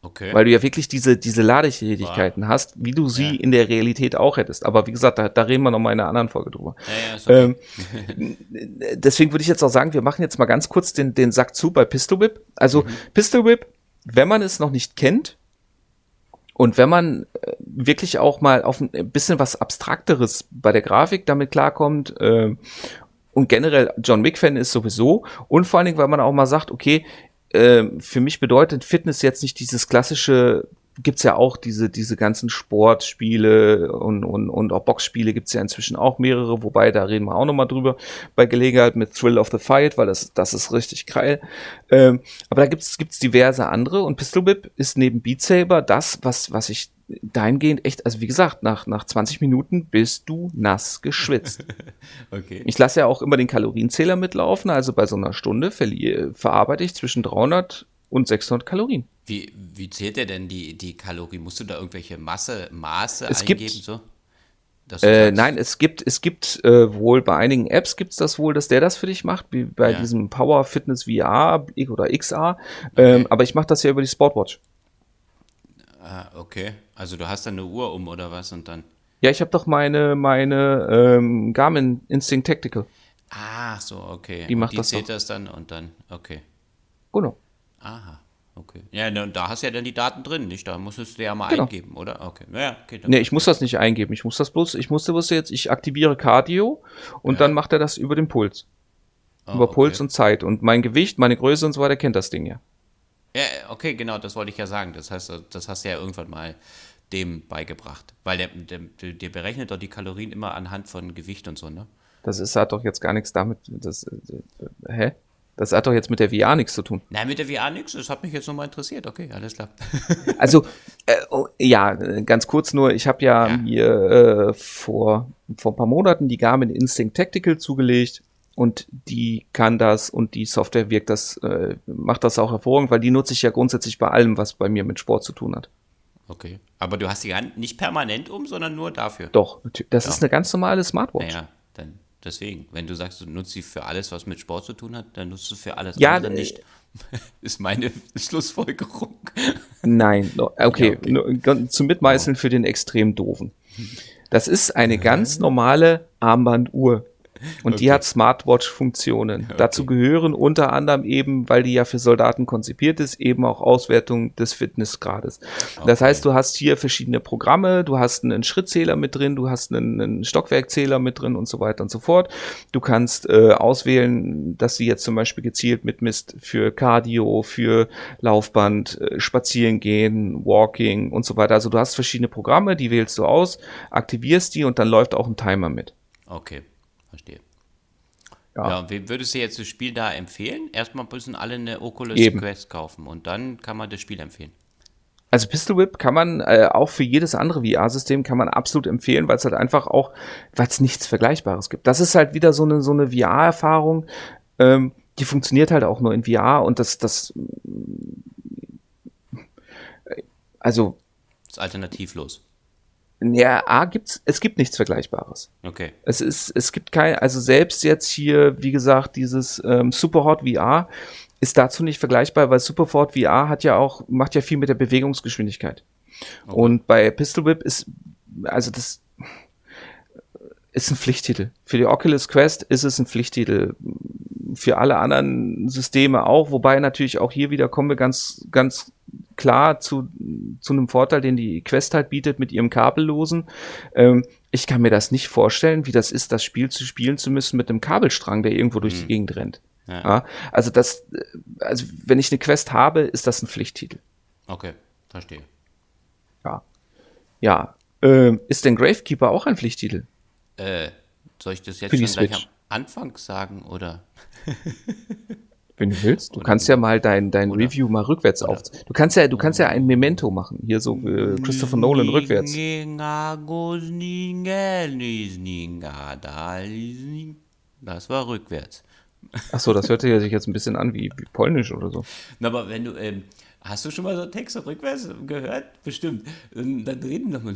Okay. Weil du ja wirklich diese, diese Ladetätigkeiten wow. hast, wie du sie ja. in der Realität auch hättest. Aber wie gesagt, da, da reden wir nochmal in einer anderen Folge drüber. Ja, ja, ähm, (laughs) deswegen würde ich jetzt auch sagen, wir machen jetzt mal ganz kurz den, den Sack zu bei Pistol Whip. Also mhm. Pistol Whip, wenn man es noch nicht kennt, und wenn man äh, wirklich auch mal auf ein bisschen was Abstrakteres bei der Grafik damit klarkommt äh, und generell John Wick-Fan ist sowieso und vor allen Dingen, weil man auch mal sagt, okay, äh, für mich bedeutet Fitness jetzt nicht dieses klassische gibt's ja auch diese, diese ganzen Sportspiele und, und, und auch Boxspiele gibt's ja inzwischen auch mehrere, wobei da reden wir auch nochmal drüber bei Gelegenheit mit Thrill of the Fight, weil das, das ist richtig geil. Ähm, aber da gibt's, gibt's diverse andere und Pistol Whip ist neben Beat Saber das, was, was ich dahingehend echt, also wie gesagt, nach, nach 20 Minuten bist du nass geschwitzt. (laughs) okay. Ich lasse ja auch immer den Kalorienzähler mitlaufen, also bei so einer Stunde verarbeite ich zwischen 300 und 600 Kalorien. Wie, wie zählt er denn die, die Kalorien? Musst du da irgendwelche Masse, Maße es eingeben? Gibt, so? Äh, nein, es gibt, es gibt äh, wohl bei einigen Apps gibt es das wohl, dass der das für dich macht, wie bei ja. diesem Power Fitness VR oder XR. Okay. Ähm, aber ich mache das ja über die Sportwatch. Ah, okay. Also du hast dann eine Uhr um oder was und dann. Ja, ich habe doch meine, meine ähm, Garmin Instinct Tactical. Ah, so, okay. Die und macht die das zählt doch. das dann und dann, okay. Genau. Aha. Okay. Ja, und da hast du ja dann die Daten drin, nicht? Da musstest du ja mal genau. eingeben, oder? Okay. Naja, okay. Nee, ich muss das nicht eingeben. Ich muss das bloß, ich musste was jetzt, ich aktiviere Cardio und ja. dann macht er das über den Puls. Oh, über Puls okay. und Zeit. Und mein Gewicht, meine Größe und so weiter kennt das Ding ja. Ja, okay, genau, das wollte ich ja sagen. Das heißt, das hast du ja irgendwann mal dem beigebracht. Weil der, der, der berechnet doch die Kalorien immer anhand von Gewicht und so, ne? Das ist, hat doch jetzt gar nichts damit. Das, äh, hä? Das hat doch jetzt mit der VR nichts zu tun. Nein, mit der VR nichts. Das hat mich jetzt nochmal interessiert. Okay, alles klar. (laughs) also, äh, oh, ja, ganz kurz nur. Ich habe ja, ja, mir äh, vor, vor ein paar Monaten die Garmin Instinct Tactical zugelegt. Und die kann das und die Software wirkt das, äh, macht das auch hervorragend, weil die nutze ich ja grundsätzlich bei allem, was bei mir mit Sport zu tun hat. Okay. Aber du hast die Hand nicht permanent um, sondern nur dafür. Doch, das ja. ist eine ganz normale Smartwatch. Naja, dann Deswegen, wenn du sagst, du nutzt sie für alles, was mit Sport zu tun hat, dann nutzt du für alles ja, andere nicht. (laughs) Ist meine Schlussfolgerung. Nein, okay. (laughs) Ja, okay. Zum Mitmeißeln für den extrem doofen. Das ist eine ganz normale Armbanduhr. Und okay. die hat Smartwatch-Funktionen. Okay. Dazu gehören unter anderem eben, weil die ja für Soldaten konzipiert ist, eben auch Auswertung des Fitnessgrades. Okay. Das heißt, du hast hier verschiedene Programme, du hast einen Schrittzähler mit drin, du hast einen, einen Stockwerkzähler mit drin und so weiter und so fort. Du kannst äh, auswählen, dass sie jetzt zum Beispiel gezielt mitmisst für Cardio, für Laufband, äh, Spazieren gehen, Walking und so weiter. Also du hast verschiedene Programme, die wählst du aus, aktivierst die und dann läuft auch ein Timer mit. Okay. Verstehe. Ja. ja, wie würdest du jetzt das Spiel da empfehlen? Erstmal müssen alle eine Oculus Eben. Quest kaufen und dann kann man das Spiel empfehlen. Also Pistol Whip kann man äh, auch für jedes andere VR-System kann man absolut empfehlen, weil es halt einfach auch, weil es nichts Vergleichbares gibt. Das ist halt wieder so eine so eine VR-Erfahrung, ähm, die funktioniert halt auch nur in VR und das das also ist alternativlos. Ja, A gibt's, es gibt nichts Vergleichbares. Okay. Es ist, es gibt kein, also selbst jetzt hier, wie gesagt, dieses ähm, Superhot VR ist dazu nicht vergleichbar, weil Superhot VR hat ja auch, macht ja viel mit der Bewegungsgeschwindigkeit. Okay. Und bei Pistol Whip ist, also das ist ein Pflichttitel. Für die Oculus Quest ist es ein Pflichttitel. Für alle anderen Systeme auch, wobei natürlich auch hier wieder kommen wir ganz, ganz klar zu, zu einem Vorteil, den die Quest halt bietet mit ihrem Kabellosen. Ähm, ich kann mir das nicht vorstellen, wie das ist, das Spiel zu spielen zu müssen mit einem Kabelstrang, der irgendwo durch mhm. die Gegend rennt. Ja. ja. also das, also wenn ich eine Quest habe, ist das ein Pflichttitel. Okay, verstehe. Ja. Ja. Ähm, ist denn Gravekeeper auch ein Pflichttitel? Äh, soll ich das jetzt schon gleich am Anfang sagen, oder? (laughs) Wenn du willst. Du oder kannst ja mal dein, dein Review mal rückwärts auf. Du kannst ja, du kannst ja ein Memento machen. Hier so äh, Christopher Nolan rückwärts. Das war rückwärts. Ach so, das hörte sich jetzt ein bisschen an wie, wie Polnisch oder so. (laughs) Na, aber wenn du, ähm, Hast du schon mal so Texte rückwärts gehört? Bestimmt. Und dann reden doch mal.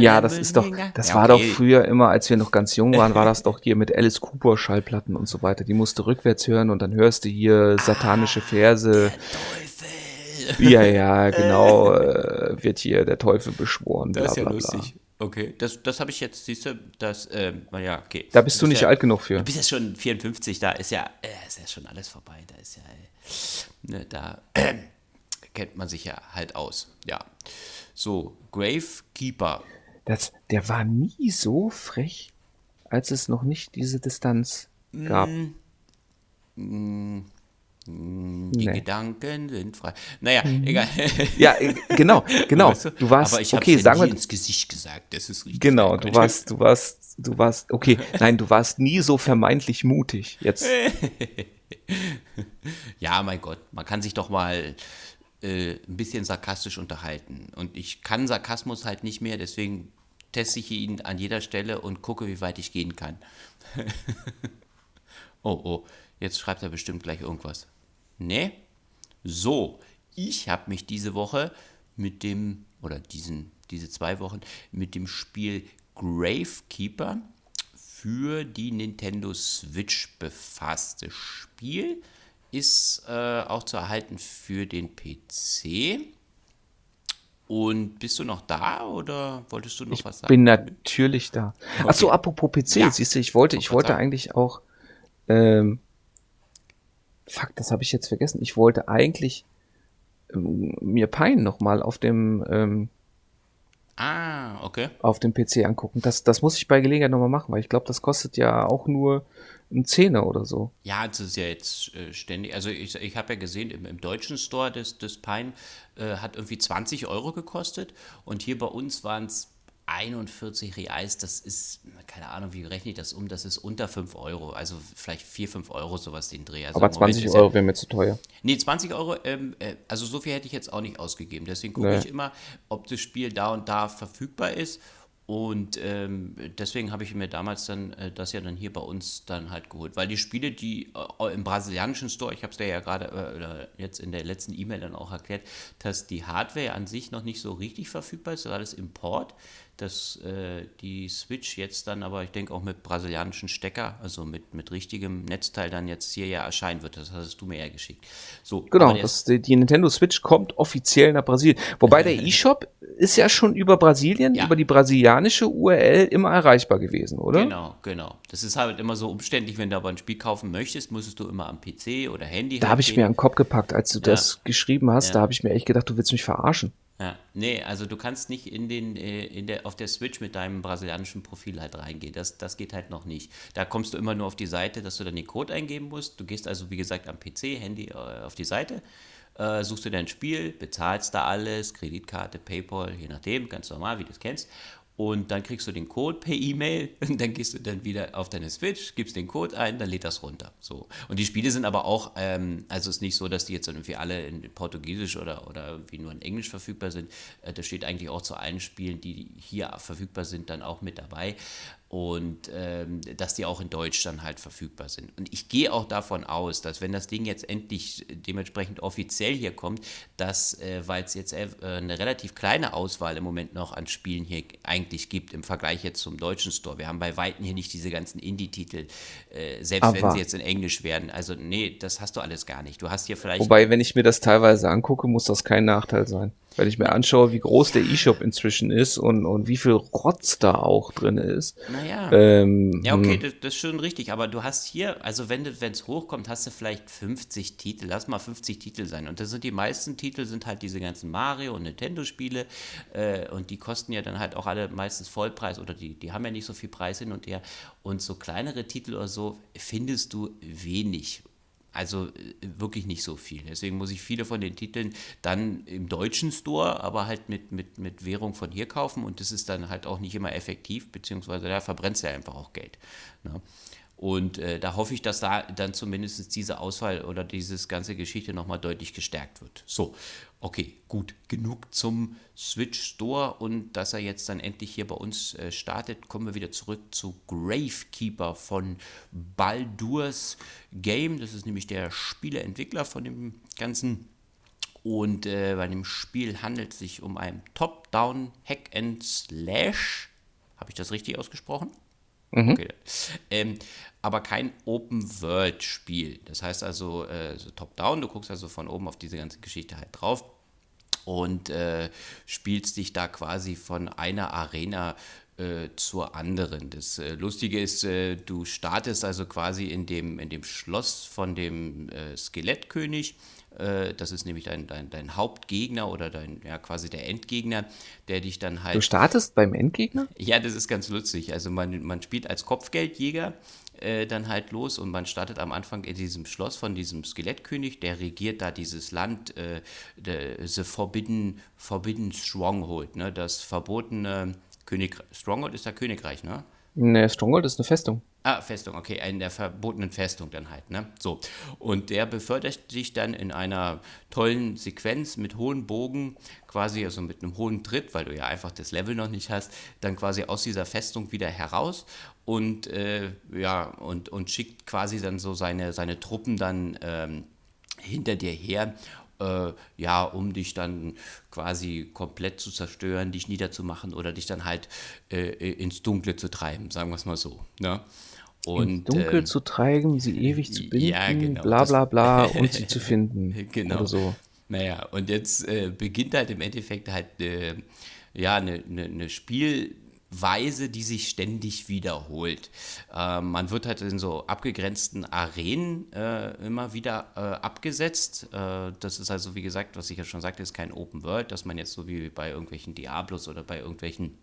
Ja, das ist doch, das ja, war doch früher immer, als wir noch ganz jung waren, war das (laughs) doch hier mit Alice Cooper Schallplatten und so weiter. Die musste rückwärts hören und dann hörst du hier satanische Verse. Ah, ja, ja, genau, (laughs) äh, wird hier der Teufel beschworen. Bla, das ist ja bla, lustig. Okay, das, das habe ich jetzt, siehst du, das, ähm, ja, okay. Da bist du nicht ja, alt genug für. Du bist ja schon 54, da ist ja, äh, ist ja schon alles vorbei, da ist ja, ne, da äh, kennt man sich ja halt aus. Ja. So, Gravekeeper. Das, der war nie so frech, als es noch nicht diese Distanz gab. Mm, mm, mm die nee. Gedanken sind frei. Naja, mhm. egal. Ja, äh, genau, genau. (laughs) Du warst, Aber ich okay, sagen wir ins Gesicht gesagt, das ist richtig. Genau, du warst, du warst, du warst, okay, nein, du warst nie so vermeintlich mutig. Jetzt. (laughs) (laughs) ja, mein Gott, man kann sich doch mal äh, ein bisschen sarkastisch unterhalten. Und ich kann Sarkasmus halt nicht mehr, deswegen teste ich ihn an jeder Stelle und gucke, wie weit ich gehen kann. (laughs) oh, oh, jetzt schreibt er bestimmt gleich irgendwas. Ne? So, ich habe mich diese Woche mit dem, oder diesen, diese zwei Wochen, mit dem Spiel Gravekeeper für die Nintendo Switch befasst. Das Spiel ist äh, auch zu erhalten für den PC. Und bist du noch da oder wolltest du noch ich was sagen? Ich bin natürlich da. Okay. Achso, apropos PC, ja. siehst du, ich wollte, ich wollte eigentlich auch. Ähm, fuck, das habe ich jetzt vergessen. Ich wollte eigentlich ähm, mir Pine nochmal auf dem ähm, Ah, okay. Auf dem PC angucken. Das, das muss ich bei Gelegenheit nochmal machen, weil ich glaube, das kostet ja auch nur ein Zehner oder so. Ja, das ist ja jetzt äh, ständig. Also ich, ich habe ja gesehen, im, im, deutschen Store des, des Pine äh, hat irgendwie 20 Euro gekostet und hier bei uns waren es 41 Reais, das ist, keine Ahnung, wie rechne ich das um, das ist unter 5 Euro, also vielleicht 4, 5 Euro sowas den Dreh. Also Aber 20 Euro ja, wäre mir zu teuer. Nee, 20 Euro, ähm, äh, also so viel hätte ich jetzt auch nicht ausgegeben. Deswegen gucke nee. ich immer, ob das Spiel da und da verfügbar ist und ähm, deswegen habe ich mir damals dann äh, das ja dann hier bei uns dann halt geholt. Weil die Spiele, die äh, im brasilianischen Store, ich habe es dir ja gerade äh, jetzt in der letzten E-Mail dann auch erklärt, dass die Hardware an sich noch nicht so richtig verfügbar ist, das ist alles Import dass äh, die Switch jetzt dann aber, ich denke auch mit brasilianischen Stecker, also mit, mit richtigem Netzteil dann jetzt hier ja erscheinen wird. Das hast du mir ja geschickt. So, genau, das, die, die, Nintendo Switch kommt offiziell nach Brasilien. Wobei der eShop ist ja schon über Brasilien, ja. über die brasilianische URL immer erreichbar gewesen, oder? Genau, genau. Das ist halt immer so umständlich, wenn du aber ein Spiel kaufen möchtest, musstest du immer am PC oder Handy. Da habe ich mir an den Kopf gepackt, als du ja. das geschrieben hast, ja. da habe ich mir echt gedacht, du willst mich verarschen. Ja, nee, also du kannst nicht in den, äh, in der, auf der Switch mit deinem brasilianischen Profil halt reingehen. Das, das geht halt noch nicht. Da kommst du immer nur auf die Seite, dass du dann den Code eingeben musst. Du gehst also, wie gesagt, am PC, Handy äh, auf die Seite, äh, suchst du dein Spiel, bezahlst da alles, Kreditkarte, PayPal, je nachdem, ganz normal, wie du es kennst und dann kriegst du den Code per E-Mail (laughs) dann gehst du dann wieder auf deine Switch, gibst den Code ein, dann lädt das runter. So. Und die Spiele sind aber auch, ähm, also es ist nicht so, dass die jetzt irgendwie alle in Portugiesisch oder, oder irgendwie nur in Englisch verfügbar sind. Äh, das steht eigentlich auch zu allen Spielen, die hier verfügbar sind, dann auch mit dabei und ähm, dass die auch in Deutsch dann halt verfügbar sind. Und ich gehe auch davon aus, dass wenn das Ding jetzt endlich dementsprechend offiziell hier kommt, dass, äh, weil es jetzt äh, eine relativ kleine Auswahl im Moment noch an Spielen hier eigentlich gibt, im Vergleich jetzt zum deutschen Store. Wir haben bei Weitem hier nicht diese ganzen Indie-Titel, äh, selbst Aber wenn sie jetzt in Englisch werden. Also nee, das hast du alles gar nicht. Du hast hier vielleicht... Wobei, wenn ich mir das teilweise angucke, muss das kein Nachteil sein. Wenn ich mir anschaue, wie groß der E-Shop inzwischen ist und, und wie viel Rotz da auch drin ist. Naja. Ähm, Ja, okay, hm. das, das ist schon richtig, aber du hast hier, also wenn es hochkommt, hast du vielleicht 50 Titel, lass mal 50 Titel sein. Und das sind die meisten Titel, sind halt diese ganzen Mario- und Nintendo-Spiele äh, und die kosten ja dann halt auch alle meistens Vollpreis oder die, die haben ja nicht so viel Preis hin und her. Und so kleinere Titel oder so findest du wenig. Also äh, wirklich nicht so viel. Deswegen muss ich viele von den Titeln dann im deutschen Store, aber halt mit, mit, mit Währung von hier kaufen und das ist dann halt auch nicht immer effektiv, beziehungsweise da verbrennst du ja einfach auch Geld. Ne? Und äh, da hoffe ich, dass da dann zumindest diese Auswahl oder diese ganze Geschichte nochmal deutlich gestärkt wird. So, okay, gut, genug zum Switch Store und dass er jetzt dann endlich hier bei uns äh, startet, kommen wir wieder zurück zu Gravekeeper von Baldur's Game. Das ist nämlich der Spieleentwickler von dem ganzen. Und äh, bei dem Spiel handelt es sich um ein Top-Down Hack and Slash. Habe ich das richtig ausgesprochen? Okay. Ähm, aber kein Open-World-Spiel. Das heißt also äh, so top-down, du guckst also von oben auf diese ganze Geschichte halt drauf und äh, spielst dich da quasi von einer Arena äh, zur anderen. Das äh, Lustige ist, äh, du startest also quasi in dem, in dem Schloss von dem äh, Skelettkönig. Äh, Das ist nämlich dein, dein, dein Hauptgegner oder dein, ja, quasi der Endgegner, der dich dann halt Du startest beim Endgegner? ja, das ist ganz lustig. Also man, man spielt als Kopfgeldjäger äh, dann halt los und man startet am Anfang in diesem Schloss von diesem Skelettkönig, der regiert da dieses Land, äh, the, the Forbidden, Forbidden Stronghold, ne? das verbotene Königreich. Stronghold ist da Königreich, ne? Ne, Stronghold ist eine Festung. Ah, Festung, okay, in der verbotenen Festung dann halt, ne? So. Und der befördert dich dann in einer tollen Sequenz mit hohen Bogen, quasi also mit einem hohen Tritt, weil du ja einfach das Level noch nicht hast, dann quasi aus dieser Festung wieder heraus und äh, ja, und, und schickt quasi dann so seine, seine Truppen dann ähm, hinter dir her, äh, ja, um dich dann quasi komplett zu zerstören, dich niederzumachen oder dich dann halt äh, ins Dunkle zu treiben, sagen wir es mal so. Ne? Und, Dunkel ähm, zu treiben, sie ewig zu binden, ja, genau, bla bla bla (laughs) und sie zu finden. (laughs) Genau. Oder so. Naja, und jetzt äh, beginnt halt im Endeffekt halt äh, ja, eine, eine, eine Spielweise, die sich ständig wiederholt. Äh, man wird halt in so abgegrenzten Arenen äh, immer wieder äh, abgesetzt. Äh, das ist also, wie gesagt, was ich ja schon sagte, ist kein Open World, dass man jetzt so wie bei irgendwelchen Diablos oder bei irgendwelchen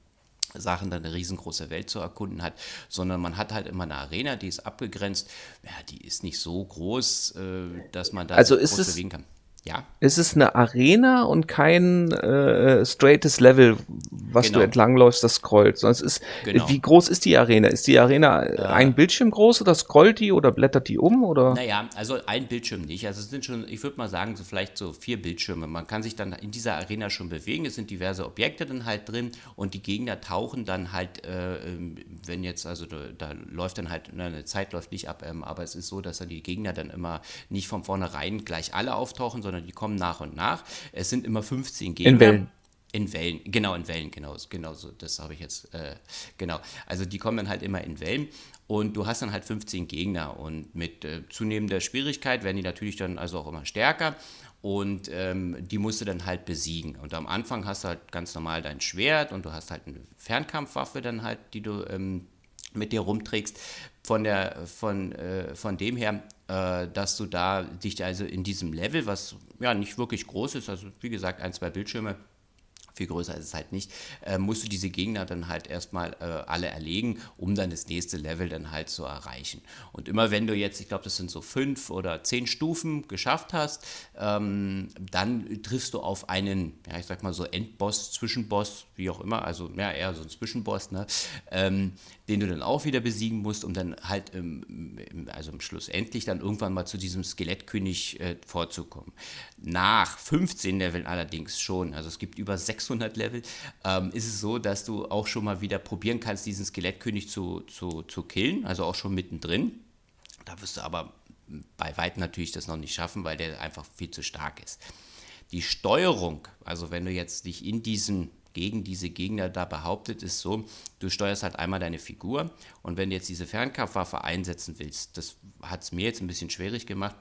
Sachen dann eine riesengroße Welt zu erkunden hat, sondern man hat halt immer eine Arena, die ist abgegrenzt. Ja, die ist nicht so groß, äh, dass man da Also groß bewegen kann. Ja, Es ist eine Arena und kein äh, straightes Level, was Genau. du entlangläufst, das scrollt. Sondern es ist, Genau. wie groß ist die Arena? Ist die Arena ein Bildschirm groß oder scrollt die oder blättert die um? Oder? Naja, also ein Bildschirm nicht. Also es sind schon, ich würde mal sagen, so vielleicht so vier Bildschirme. Man kann sich dann in dieser Arena schon bewegen. Es sind diverse Objekte dann halt drin und die Gegner tauchen dann halt, äh, ähm, wenn jetzt, also da, da läuft dann halt, na, eine Zeit läuft nicht ab, ähm, aber es ist so, dass dann die Gegner dann immer nicht von vornherein gleich alle auftauchen, sondern die kommen nach und nach. Es sind immer 15 Gegner. Wellen. In Wellen, genau, in Wellen, genau, genau so, das habe ich jetzt, äh, genau. Also die kommen dann halt immer in Wellen und du hast dann halt 15 Gegner und mit äh, zunehmender Schwierigkeit werden die natürlich dann also auch immer stärker und ähm, die musst du dann halt besiegen. Und am Anfang hast du halt ganz normal dein Schwert und du hast halt eine Fernkampfwaffe dann halt, die du ähm, mit dir rumträgst, von, der, von, äh, von dem her, äh, dass du da dich also in diesem Level, was ja nicht wirklich groß ist, also wie gesagt, ein, zwei Bildschirme, viel größer ist es halt nicht, äh, musst du diese Gegner dann halt erstmal äh, alle erlegen, um dann das nächste Level dann halt zu erreichen. Und immer wenn du jetzt, ich glaube, das sind so fünf oder zehn Stufen geschafft hast, ähm, dann triffst du auf einen, ja, ich sag mal so Endboss, Zwischenboss, wie auch immer, also ja, eher so ein Zwischenboss, ne, ähm, den du dann auch wieder besiegen musst, um dann halt, im, also im Schluss endlich dann irgendwann mal zu diesem Skelettkönig äh, vorzukommen. Nach 15 Leveln allerdings schon, also es gibt über 600 Level, ähm, ist es so, dass du auch schon mal wieder probieren kannst, diesen Skelettkönig zu, zu, zu killen, also auch schon mittendrin. Da wirst du aber bei weitem natürlich das noch nicht schaffen, weil der einfach viel zu stark ist. Die Steuerung, also wenn du jetzt dich in diesen gegen diese Gegner da behauptet, ist so, du steuerst halt einmal deine Figur und wenn du jetzt diese Fernkampfwaffe einsetzen willst, das hat es mir jetzt ein bisschen schwierig gemacht,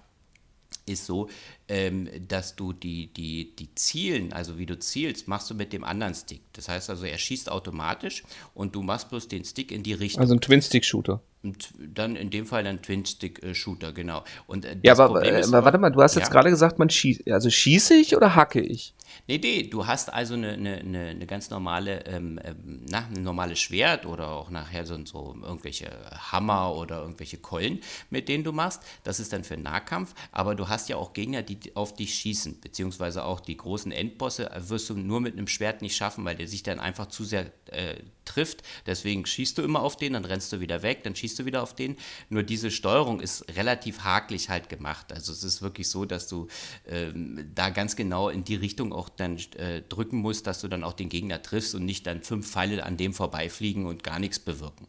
ist so, ähm, dass du die, die, die Zielen, also wie du zielst, machst du mit dem anderen Stick. Das heißt also, er schießt automatisch und du machst bloß den Stick in die Richtung. Also ein Twin-Stick-Shooter. Und dann in dem Fall ein Twin-Stick-Shooter, genau. Und, äh, ja, aber, äh, aber, warte mal, du hast ja. jetzt gerade gesagt, man schießt. Also schieße ich oder hacke ich? Nee, nee, du hast also eine, eine, eine ganz normale, ähm, ähm, na, ein normales Schwert oder auch nachher so, so irgendwelche Hammer oder irgendwelche Keulen, mit denen du machst. Das ist dann für Nahkampf, aber du hast ja auch Gegner, die auf dich schießen, beziehungsweise auch die großen Endbosse wirst du nur mit einem Schwert nicht schaffen, weil der sich dann einfach zu sehr äh, trifft. Deswegen schießt du immer auf den, dann rennst du wieder weg, dann schießt du wieder auf den. Nur diese Steuerung ist relativ hakelig halt gemacht. Also es ist wirklich so, dass du ähm, da ganz genau in die Richtung auch dann äh, drücken musst, dass du dann auch den Gegner triffst und nicht dann fünf Pfeile an dem vorbeifliegen und gar nichts bewirken.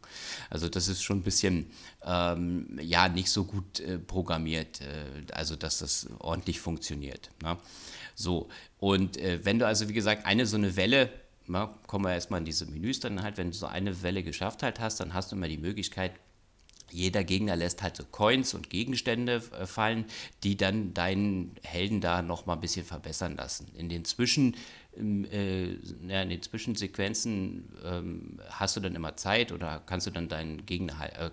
Also das ist schon ein bisschen, ähm, ja, nicht so gut äh, programmiert, äh, also dass das ordentlich funktioniert. Ne? So, und äh, wenn du also, wie gesagt, eine so eine Welle na, kommen wir erstmal in diese Menüs dann halt, wenn du so eine Welle geschafft halt hast, dann hast du immer die Möglichkeit, jeder Gegner lässt halt so Coins und Gegenstände äh, fallen, die dann deinen Helden da nochmal ein bisschen verbessern lassen. In den Zwischen, ähm, äh, in den Zwischensequenzen ähm, hast du dann immer Zeit oder kannst du dann deinen Gegner, äh,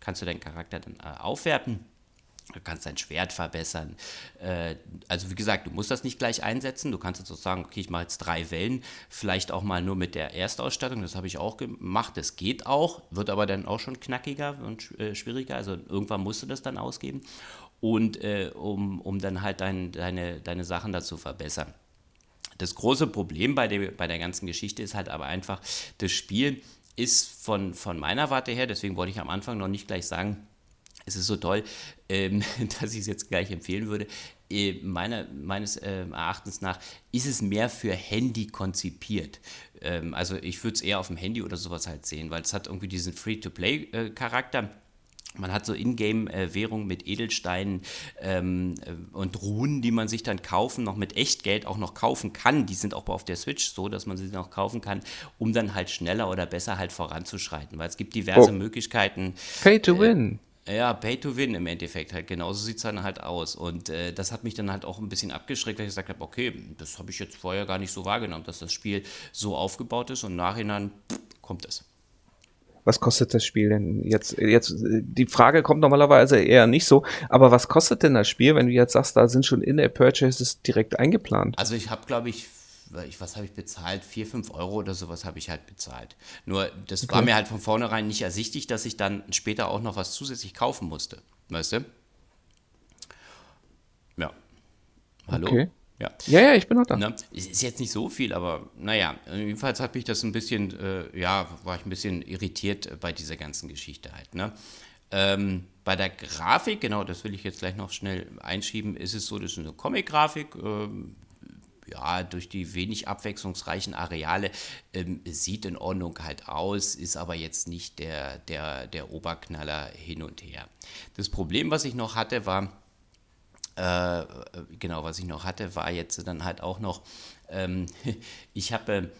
kannst du deinen Charakter dann äh, aufwerten Du kannst dein Schwert verbessern. Äh, also wie gesagt, du musst das nicht gleich einsetzen. Du kannst jetzt so sagen, okay, ich mache jetzt drei Wellen, vielleicht auch mal nur mit der Erstausstattung. Das habe ich auch gemacht. Das geht auch, wird aber dann auch schon knackiger und äh, schwieriger. Also irgendwann musst du das dann ausgeben. Und äh, um, um dann halt dein, deine, deine Sachen dazu verbessern. Das große Problem bei der, bei der ganzen Geschichte ist halt aber einfach, das Spiel ist von, von meiner Warte her, deswegen wollte ich am Anfang noch nicht gleich sagen, es ist so toll, ähm, (laughs) dass ich es jetzt gleich empfehlen würde. Äh, meiner, meines äh, Erachtens nach ist es mehr für Handy konzipiert. Ähm, also ich würde es eher auf dem Handy oder sowas halt sehen, weil es hat irgendwie diesen Free-to-Play-Charakter. Äh, man hat so Ingame-Währung mit Edelsteinen ähm, äh, und Runen, die man sich dann kaufen, noch mit Echtgeld auch noch kaufen kann. Die sind auch auf der Switch so, dass man sie noch kaufen kann, um dann halt schneller oder besser halt voranzuschreiten. Weil es gibt diverse oh. Möglichkeiten. Pay to äh, win. Ja, Pay to Win im Endeffekt halt. Genauso sieht es dann halt aus. Und äh, das hat mich dann halt auch ein bisschen abgeschreckt, weil ich gesagt habe, okay, das habe ich jetzt vorher gar nicht so wahrgenommen, dass das Spiel so aufgebaut ist und im Nachhinein pff, kommt es. Was kostet das Spiel denn jetzt? Jetzt die Frage kommt normalerweise eher nicht so, aber was kostet denn das Spiel, wenn du jetzt sagst, da sind schon In-App-Purchases direkt eingeplant? Also ich habe, glaube ich, ich, was habe ich bezahlt? 4, 5 Euro oder sowas habe ich halt bezahlt. Nur das okay. war mir halt von vornherein nicht ersichtlich, dass ich dann später auch noch was zusätzlich kaufen musste. Weißt du? Ja. Hallo? Okay. Ja. ja, ja, ich bin noch da. Ne? Ist jetzt nicht so viel, aber naja, jedenfalls hat mich das ein bisschen, äh, ja, war ich ein bisschen irritiert bei dieser ganzen Geschichte halt. Ne? Ähm, bei der Grafik, genau, das will ich jetzt gleich noch schnell einschieben, ist es so, das ist eine Comic-Grafik, ähm, ja, durch die wenig abwechslungsreichen Areale ähm, sieht in Ordnung halt aus, ist aber jetzt nicht der, der, der Oberknaller hin und her. Das Problem, was ich noch hatte, war, äh, genau, was ich noch hatte, war jetzt dann halt auch noch, ähm, (laughs) ich habe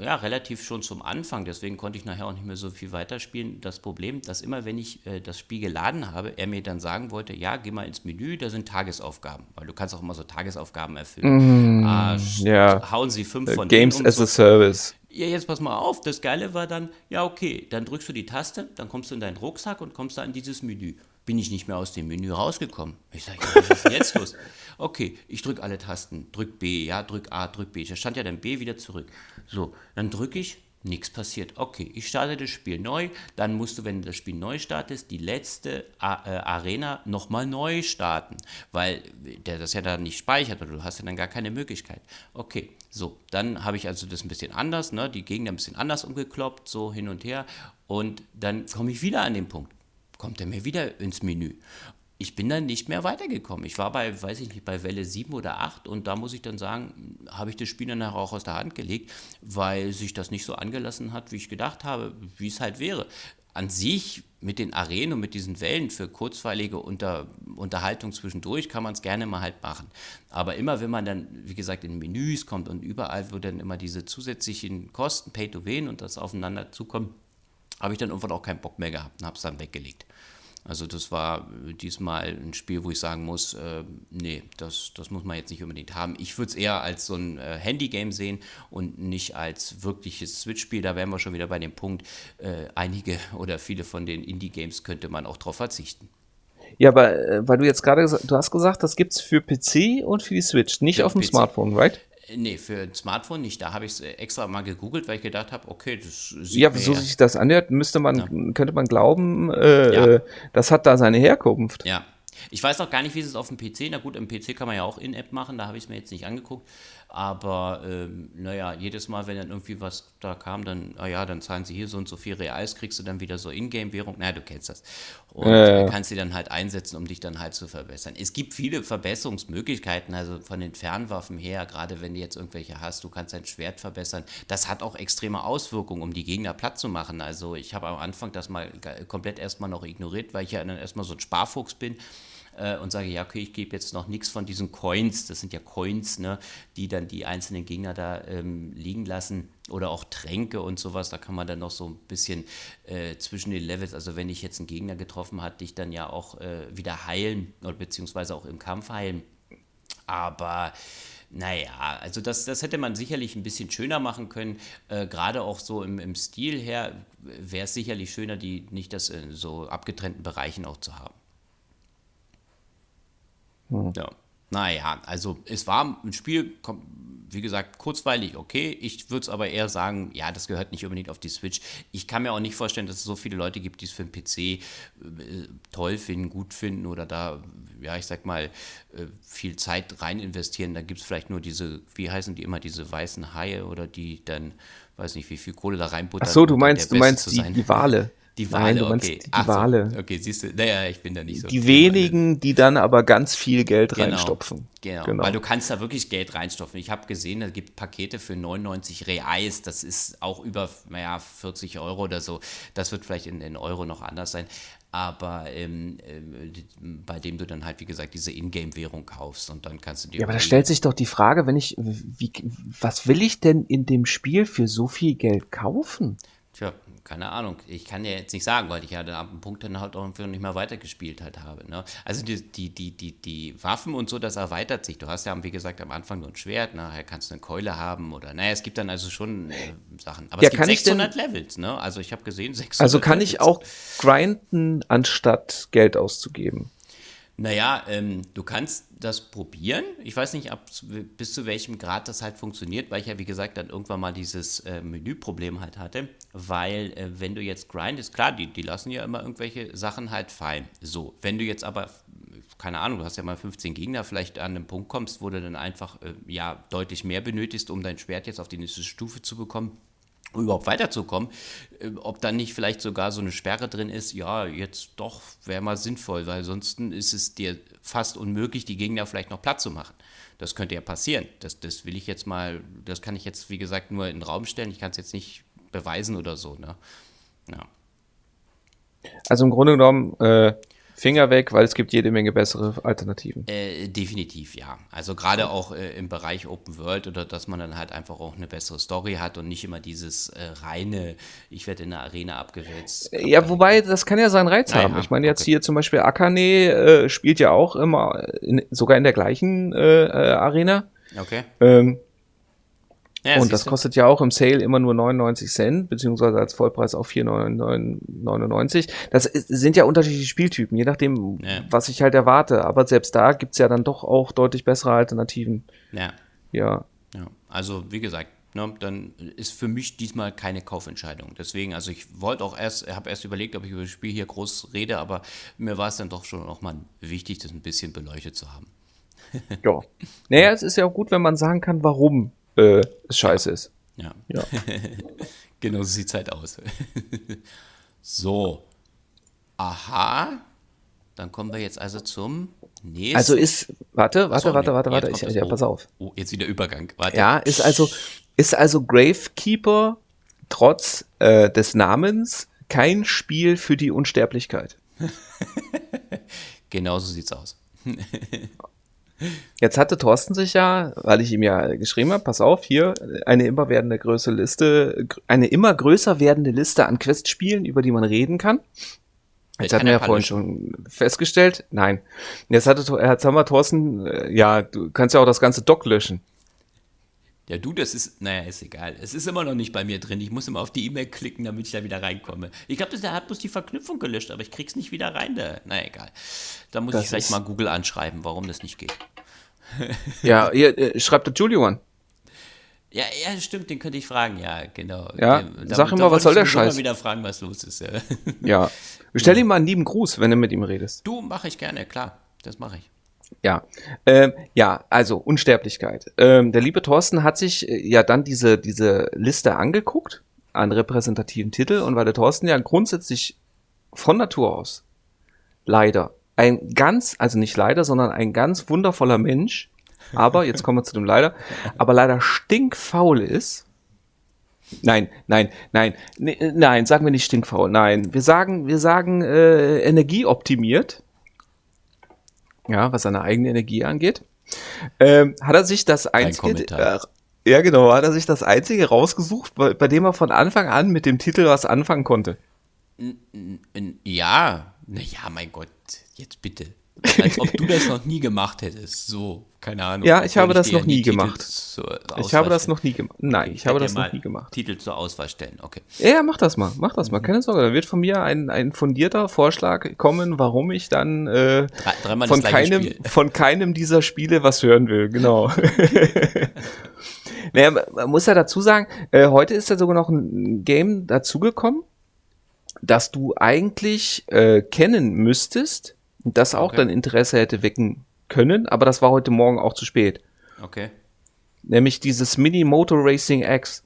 äh, ja relativ schon zum Anfang, deswegen konnte ich nachher auch nicht mehr so viel weiterspielen, das Problem, dass immer wenn ich äh, das Spiel geladen habe, er mir dann sagen wollte, ja, geh mal ins Menü, da sind Tagesaufgaben, weil du kannst auch immer so Tagesaufgaben erfüllen. Mm, ah, ja. Hauen sie fünf von Games as so. a Service. Ja, jetzt pass mal auf, das Geile war dann, ja, okay, dann drückst du die Taste, dann kommst du in deinen Rucksack und kommst da in dieses Menü bin ich nicht mehr aus dem Menü rausgekommen. Ich sage, was ist denn jetzt los? Okay, ich drücke alle Tasten, drück B, ja, drück A, drück B. Da stand ja dann B wieder zurück. So, dann drücke ich, nichts passiert. Okay, ich starte das Spiel neu. Dann musst du, wenn du das Spiel neu startest, die letzte äh, Arena nochmal neu starten, weil der das ja dann nicht speichert oder du hast ja dann gar keine Möglichkeit. Okay, so, dann habe ich also das ein bisschen anders, ne, die Gegner ein bisschen anders umgekloppt, so hin und her. Und dann komme ich wieder an den Punkt kommt er mir wieder ins Menü. Ich bin dann nicht mehr weitergekommen. Ich war bei, weiß ich nicht, bei Welle 7 oder 8 und da muss ich dann sagen, habe ich das Spiel dann auch aus der Hand gelegt, weil sich das nicht so angelassen hat, wie ich gedacht habe, wie es halt wäre. An sich mit den Arenen und mit diesen Wellen für kurzweilige Unter Unterhaltung zwischendurch kann man es gerne mal halt machen. Aber immer wenn man dann, wie gesagt, in Menüs kommt und überall, wo dann immer diese zusätzlichen Kosten, Pay to Win und das aufeinander zukommt, habe ich dann irgendwann auch keinen Bock mehr gehabt und habe es dann weggelegt. Also das war diesmal ein Spiel, wo ich sagen muss, äh, nee, das, das muss man jetzt nicht unbedingt haben. Ich würde es eher als so ein äh, Handy-Game sehen und nicht als wirkliches Switch-Spiel. Da wären wir schon wieder bei dem Punkt, äh, einige oder viele von den Indie-Games könnte man auch darauf verzichten. Ja, aber äh, weil du jetzt gerade gesagt, du hast gesagt, das gibt es für PC und für die Switch, nicht für auf dem PC. Smartphone, right? Nee, für ein Smartphone nicht. Da habe ich es äh, extra mal gegoogelt, weil ich gedacht habe, okay, das sieht Ja, so sich das anhört, müsste man, ja. könnte man glauben, äh, ja. Äh, das hat da seine Herkunft. Ja. Ich weiß noch gar nicht, wie es ist auf dem PC. Na gut, im PC kann man ja auch In-App machen, da habe ich es mir jetzt nicht angeguckt. Aber ähm, naja, jedes Mal, wenn dann irgendwie was da kam, dann, ah ja, dann zahlen sie hier so und so viel Reals, kriegst du dann wieder so Ingame-Währung. Naja, du kennst das. Und äh. kannst sie dann halt einsetzen, um dich dann halt zu verbessern. Es gibt viele Verbesserungsmöglichkeiten, also von den Fernwaffen her, gerade wenn du jetzt irgendwelche hast, du kannst dein Schwert verbessern. Das hat auch extreme Auswirkungen, um die Gegner platt zu machen. Also ich habe am Anfang das mal komplett erstmal noch ignoriert, weil ich ja dann erstmal so ein Sparfuchs bin äh, und sage, ja, okay, ich gebe jetzt noch nichts von diesen Coins, das sind ja Coins, ne, die dann die einzelnen Gegner da ähm, liegen lassen oder auch Tränke und sowas, da kann man dann noch so ein bisschen äh, zwischen den Levels, also wenn ich jetzt einen Gegner getroffen hat, dich dann ja auch äh, wieder heilen oder beziehungsweise auch im Kampf heilen. Aber naja, also das, das hätte man sicherlich ein bisschen schöner machen können. Äh, Gerade auch so im, im Stil her wäre es sicherlich schöner, die nicht das in so abgetrennten Bereichen auch zu haben. Hm. Ja. Naja, also es war ein Spiel, wie gesagt, kurzweilig okay. Ich würde es aber eher sagen, ja, das gehört nicht unbedingt auf die Switch. Ich kann mir auch nicht vorstellen, dass es so viele Leute gibt, die es für den PC äh, toll finden, gut finden oder da, ja, ich sag mal, äh, viel Zeit rein investieren. Da gibt es vielleicht nur diese, wie heißen die immer, diese weißen Haie oder die dann, weiß nicht, wie viel Kohle da reinbuttern. Ach so, du meinst, du meinst die, die Wale. (laughs) Die Wale, Nein, okay. Die, die Wale. So, okay, siehst du, naja, ich bin da nicht so. Die wenigen, die dann aber ganz viel Geld genau, reinstopfen. Genau, genau, weil du kannst da wirklich Geld reinstopfen. Ich habe gesehen, es gibt Pakete für 99 Reais, das ist auch über, naja, 40 Euro oder so. Das wird vielleicht in, in Euro noch anders sein aber ähm, äh, bei dem du dann halt, wie gesagt, diese Ingame-Währung kaufst und dann kannst du dir. Ja, aber da stellt sich doch die Frage, wenn ich, wie, was will ich denn in dem Spiel für so viel Geld kaufen? Keine Ahnung. Ich kann ja jetzt nicht sagen, weil ich ja ab einem Punkt dann halt auch nicht mehr weitergespielt halt habe. Ne? Also die, die, die, die, die Waffen und so, das erweitert sich. Du hast ja, wie gesagt, am Anfang nur ein Schwert, nachher kannst du eine Keule haben oder, naja, es gibt dann also schon äh, Sachen. Aber ja, es gibt 600 denn, Levels, ne? Also ich habe gesehen, 600 Also kann Levels. ich auch grinden, anstatt Geld auszugeben? Naja, ähm, du kannst das probieren. Ich weiß nicht, ab, bis zu welchem Grad das halt funktioniert, weil ich ja, wie gesagt, dann irgendwann mal dieses äh, Menüproblem halt hatte. Weil, äh, wenn du jetzt grindest, klar, die, die lassen ja immer irgendwelche Sachen halt fallen. So, wenn du jetzt aber, keine Ahnung, du hast ja mal 15 Gegner, vielleicht an einem Punkt kommst, wo du dann einfach, äh, ja, deutlich mehr benötigst, um dein Schwert jetzt auf die nächste Stufe zu bekommen überhaupt weiterzukommen, äh, ob dann nicht vielleicht sogar so eine Sperre drin ist, ja, jetzt doch wäre mal sinnvoll, weil sonst ist es dir fast unmöglich, die Gegner vielleicht noch platt zu machen. Das könnte ja passieren. Das, das will ich jetzt mal, das kann ich jetzt, wie gesagt, nur in den Raum stellen. Ich kann es jetzt nicht beweisen oder so. Ne? Ja. Also im Grunde genommen, äh, Finger weg, weil es gibt jede Menge bessere Alternativen. Äh, definitiv, ja. Also gerade auch äh, im Bereich Open World oder dass man dann halt einfach auch eine bessere Story hat und nicht immer dieses äh, reine, ich werde in der Arena abgewälzt. Äh, ja, wobei, das kann ja seinen Reiz naja, haben. Ich meine jetzt okay. hier zum Beispiel Akane äh, spielt ja auch immer, in, sogar in der gleichen äh, Arena. Okay. Ähm, ja, und das kostet ja auch im Sale immer nur 99 Cent, beziehungsweise als Vollpreis auch 4,99. Das sind ja unterschiedliche Spieltypen, je nachdem, ja. was ich halt erwarte. Aber selbst da gibt's ja dann doch auch deutlich bessere Alternativen. Ja. Ja. ja. Also, wie gesagt, ne, dann ist für mich diesmal keine Kaufentscheidung. Deswegen, also ich wollte auch erst, habe erst überlegt, ob ich über das Spiel hier groß rede, aber mir war es dann doch schon auch mal wichtig, das ein bisschen beleuchtet zu haben. ja. Naja, es ist ja auch gut, wenn man sagen kann, warum äh, es scheiße ist. Ja. ja. (laughs) genau so sieht es halt aus. (laughs) so. Aha. Dann kommen wir jetzt also zum nächsten. Also ist, warte, warte, so, warte, warte, warte, ich, ja, pass auf. Oh, jetzt wieder Übergang. Warte. Ja, ist also, ist also Gravekeeper trotz äh, des Namens kein Spiel für die Unsterblichkeit. (laughs) genau so sieht's aus. Jetzt hatte Thorsten sich ja, weil ich ihm ja geschrieben habe, pass auf, hier eine immer werdende größere Liste, eine immer größer werdende Liste an Questspielen, über die man reden kann. Jetzt hatten wir ja vorhin schon festgestellt. Nein. Jetzt hatte, jetzt haben wir Thorsten, äh, ja, du kannst ja auch das ganze Doc löschen. Ja, du, das ist, naja, ist egal. Es ist immer noch nicht bei mir drin. Ich muss immer auf die E-Mail klicken, damit ich da wieder reinkomme. Ich glaube, der hat bloß die Verknüpfung gelöscht, aber ich krieg's nicht wieder rein. Da. Naja, egal. Da muss das ich vielleicht mal Google anschreiben, warum das nicht geht. (laughs) ja, ihr, äh, schreibt der Julio an. Ja, ja, stimmt, den könnte ich fragen, ja, genau. Ja, den, sag ihm mal, was soll der Scheiß? Ich wieder fragen, was los ist. Ja, ja. (laughs) stell ihm mal einen lieben Gruß, wenn du mit ihm redest. Du, mache ich gerne, klar, das mache ich. Ja, ähm, ja, also Unsterblichkeit. Ähm, der liebe Thorsten hat sich äh, ja dann diese, diese Liste angeguckt an repräsentativen Titel und weil der Thorsten ja grundsätzlich von Natur aus leider ein ganz, also nicht leider, sondern ein ganz wundervoller Mensch, aber jetzt kommen wir zu dem leider, aber leider stinkfaul ist. Nein, nein, nein, ne, nein, sagen wir nicht stinkfaul, nein, wir sagen, wir sagen äh, energieoptimiert ja, was seine eigene Energie angeht, ähm, hat er sich das einzige, äh, ja genau, hat er sich das einzige rausgesucht, bei, bei, dem er von Anfang an mit dem Titel was anfangen konnte. Ja, naja, mein Gott, jetzt bitte. Als ob du das noch nie gemacht hättest. So, keine Ahnung. Ja, ich habe das noch nie gemacht. Ich habe das noch nie gemacht. Nein, ich, ich habe das noch nie gemacht. Titel zur Auswahl stellen, okay. Ja, mach das mal, mach das mal. Keine Sorge, da wird von mir ein, ein fundierter Vorschlag kommen, warum ich dann äh, Drei, von, keinem, von keinem dieser Spiele was hören will. Genau. (laughs) naja, man muss ja dazu sagen, äh, heute ist ja sogar noch ein Game dazugekommen, das du eigentlich äh, kennen müsstest das auch okay. dein Interesse hätte wecken können, aber das war heute Morgen auch zu spät. Okay. Nämlich dieses Mini Motor Racing X.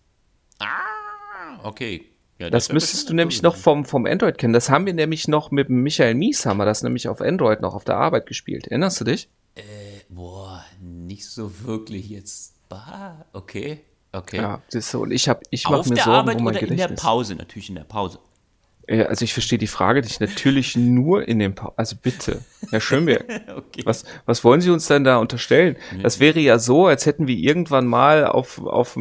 Ah, okay. Ja, das, das müsstest du nämlich noch vom, vom Android kennen. Das haben wir nämlich noch mit Michael Mies, haben wir das nämlich auf Android noch auf der Arbeit gespielt. Erinnerst du dich? Äh, boah, nicht so wirklich jetzt. Bah, okay, okay. Ja, das ist so. Und ich habe, ich mache mir Sorgen Arbeit um mein oder Gedächtnis. in der Pause, natürlich in der Pause. Ja, also ich verstehe die Frage nicht. Natürlich nur in dem pa Also bitte, Herr Schönberg. (laughs) okay. was, was wollen Sie uns denn da unterstellen? Das wäre ja so, als hätten wir irgendwann mal auf, auf,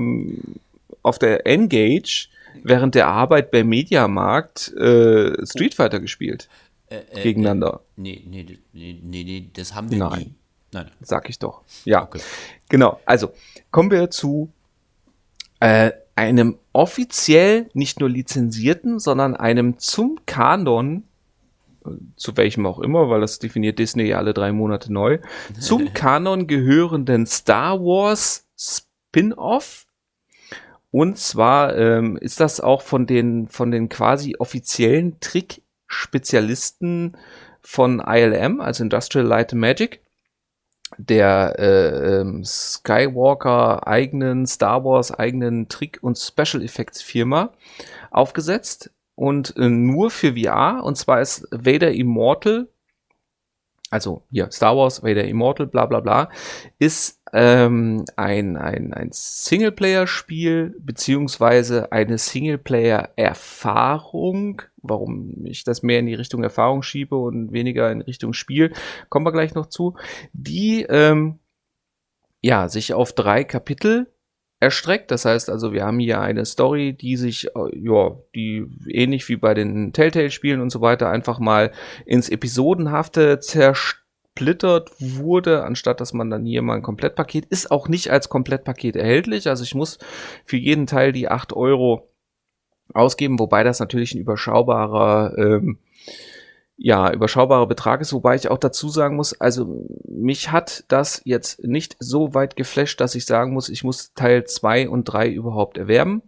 auf der Engage während der Arbeit beim Mediamarkt äh, Street Fighter gespielt. Äh, äh, gegeneinander. Äh, nee, nee, nee, nee, nee, das haben wir Nein. nie. Nein. Sag ich doch. Ja. Okay. Genau. Also, kommen wir zu äh, einem offiziell nicht nur lizenzierten, sondern einem zum Kanon, zu welchem auch immer, weil das definiert Disney ja alle drei Monate neu, (laughs) zum Kanon gehörenden Star Wars Spin-off. Und zwar ähm, ist das auch von den, von den quasi offiziellen Trick-Spezialisten von ILM, also Industrial Light and Magic der äh, ähm, Skywalker eigenen, Star Wars eigenen Trick- und Special Effects Firma aufgesetzt und äh, nur für VR und zwar ist Vader Immortal also hier Star Wars, Vader Immortal, bla bla bla, ist ähm, ein, ein, ein Singleplayer-Spiel beziehungsweise eine Singleplayer-Erfahrung. Warum ich das mehr in die Richtung Erfahrung schiebe und weniger in Richtung Spiel, kommen wir gleich noch zu, die ähm, ja sich auf drei Kapitel erstreckt. Das heißt also, wir haben hier eine Story, die sich, äh, ja, die ähnlich wie bei den Telltale-Spielen und so weiter einfach mal ins Episodenhafte zersplittert wurde, anstatt dass man dann hier mal ein Komplettpaket, ist auch nicht als Komplettpaket erhältlich. Also ich muss für jeden Teil die 8 Euro ausgeben, wobei das natürlich ein überschaubarer ähm, ja, überschaubarer Betrag ist, wobei ich auch dazu sagen muss, also mich hat das jetzt nicht so weit geflasht, dass ich sagen muss, ich muss Teil 2 und 3 überhaupt erwerben.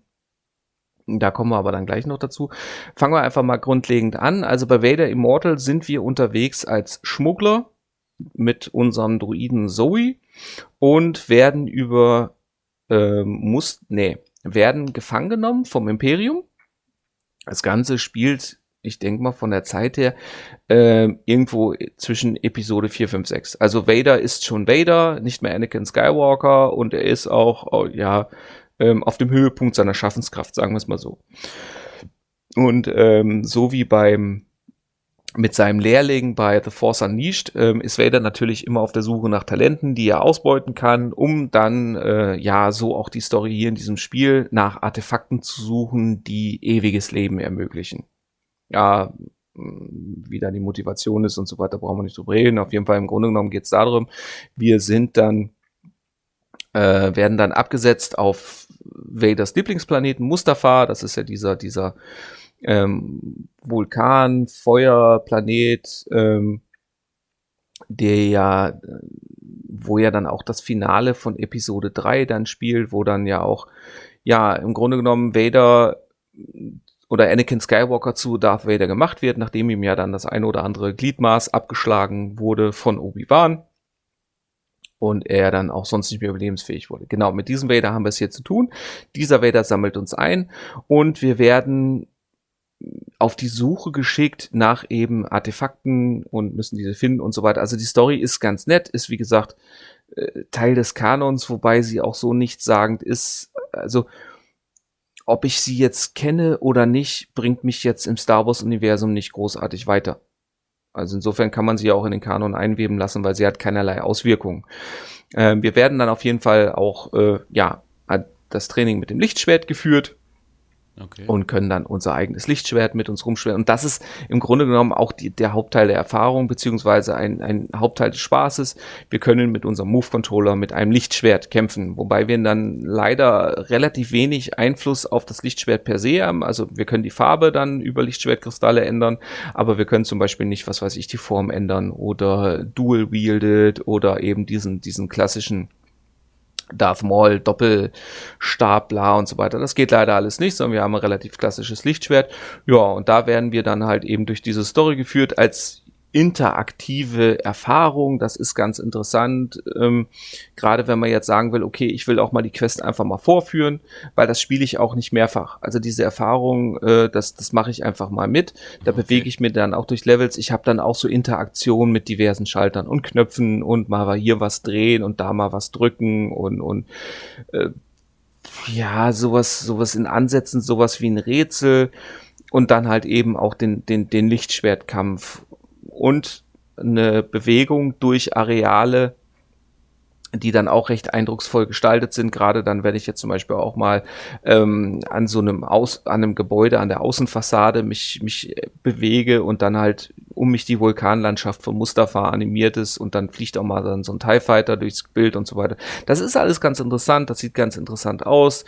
Da kommen wir aber dann gleich noch dazu. Fangen wir einfach mal grundlegend an. Also bei Vader Immortal sind wir unterwegs als Schmuggler mit unserem Druiden Zoe und werden über ähm, muss nee, werden gefangen genommen vom Imperium. Das Ganze spielt ich denke mal von der Zeit her, äh, irgendwo zwischen Episode 4, 5, 6. Also Vader ist schon Vader, nicht mehr Anakin Skywalker und er ist auch, oh, ja, ähm, auf dem Höhepunkt seiner Schaffenskraft, sagen wir es mal so. Und ähm, so wie beim mit seinem Lehrling bei The Force Unleashed ähm, ist Vader natürlich immer auf der Suche nach Talenten, die er ausbeuten kann, um dann äh, ja so auch die Story hier in diesem Spiel nach Artefakten zu suchen, die ewiges Leben ermöglichen ja, wie da die Motivation ist und so weiter, brauchen wir nicht drüber reden. Auf jeden Fall im Grunde genommen geht es darum, wir sind dann, äh, werden dann abgesetzt auf Vaders Lieblingsplaneten Mustafa, das ist ja dieser, dieser ähm, Vulkan, Feuerplanet, ähm, der ja, wo ja dann auch das Finale von Episode 3 dann spielt, wo dann ja auch, ja, im Grunde genommen Vader oder Anakin Skywalker zu Darth Vader gemacht wird, nachdem ihm ja dann das eine oder andere Gliedmaß abgeschlagen wurde von Obi-Wan und er dann auch sonst nicht mehr überlebensfähig wurde. Genau, mit diesem Vader haben wir es hier zu tun. Dieser Vader sammelt uns ein und wir werden auf die Suche geschickt nach eben Artefakten und müssen diese finden und so weiter. Also die Story ist ganz nett, ist wie gesagt äh, Teil des Kanons, wobei sie auch so nichtssagend ist. Also ob ich sie jetzt kenne oder nicht, bringt mich jetzt im Star Wars-Universum nicht großartig weiter. Also insofern kann man sie auch in den Kanon einweben lassen, weil sie hat keinerlei Auswirkungen. Äh, wir werden dann auf jeden Fall auch, äh, ja, das Training mit dem Lichtschwert geführt. Okay. Und können dann unser eigenes Lichtschwert mit uns rumschweren. Und das ist im Grunde genommen auch die, der Hauptteil der Erfahrung, beziehungsweise ein, ein Hauptteil des Spaßes. Wir können mit unserem Move-Controller mit einem Lichtschwert kämpfen, wobei wir dann leider relativ wenig Einfluss auf das Lichtschwert per se haben. Also wir können die Farbe dann über Lichtschwertkristalle ändern, aber wir können zum Beispiel nicht, was weiß ich, die Form ändern oder dual-wielded oder eben diesen, diesen klassischen Darth Maul, Doppelstabler und so weiter. Das geht leider alles nicht, sondern wir haben ein relativ klassisches Lichtschwert. Ja, und da werden wir dann halt eben durch diese Story geführt als interaktive Erfahrung. Das ist ganz interessant. Ähm, Gerade wenn man jetzt sagen will, okay, ich will auch mal die Quest einfach mal vorführen, weil das spiele ich auch nicht mehrfach. Also diese Erfahrung, äh, das, das mache ich einfach mal mit. Da okay. bewege ich mir dann auch durch Levels. Ich habe dann auch so Interaktion mit diversen Schaltern und Knöpfen und mal hier was drehen und da mal was drücken und, und äh, ja, sowas, sowas in Ansätzen, sowas wie ein Rätsel und dann halt eben auch den, den, den Lichtschwertkampf und eine Bewegung durch Areale, die dann auch recht eindrucksvoll gestaltet sind. Gerade dann, wenn ich jetzt zum Beispiel auch mal ähm, an so einem Aus, an einem Gebäude, an der Außenfassade mich, mich bewege und dann halt um mich die Vulkanlandschaft von Mustafa animiert ist und dann fliegt auch mal dann so ein TIE Fighter durchs Bild und so weiter. Das ist alles ganz interessant, das sieht ganz interessant aus.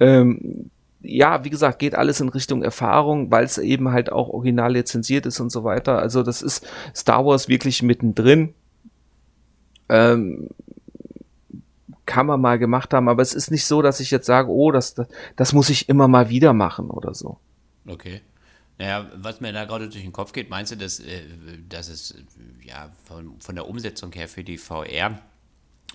Ähm, ja, wie gesagt, geht alles in Richtung Erfahrung, weil es eben halt auch original lizenziert ist und so weiter. Also das ist Star Wars wirklich mittendrin. Ähm, kann man mal gemacht haben, aber es ist nicht so, dass ich jetzt sage, oh, das, das, das muss ich immer mal wieder machen oder so. Okay. Naja, was mir da gerade durch den Kopf geht, meinst du, dass, äh, dass es ja von, von der Umsetzung her für die VR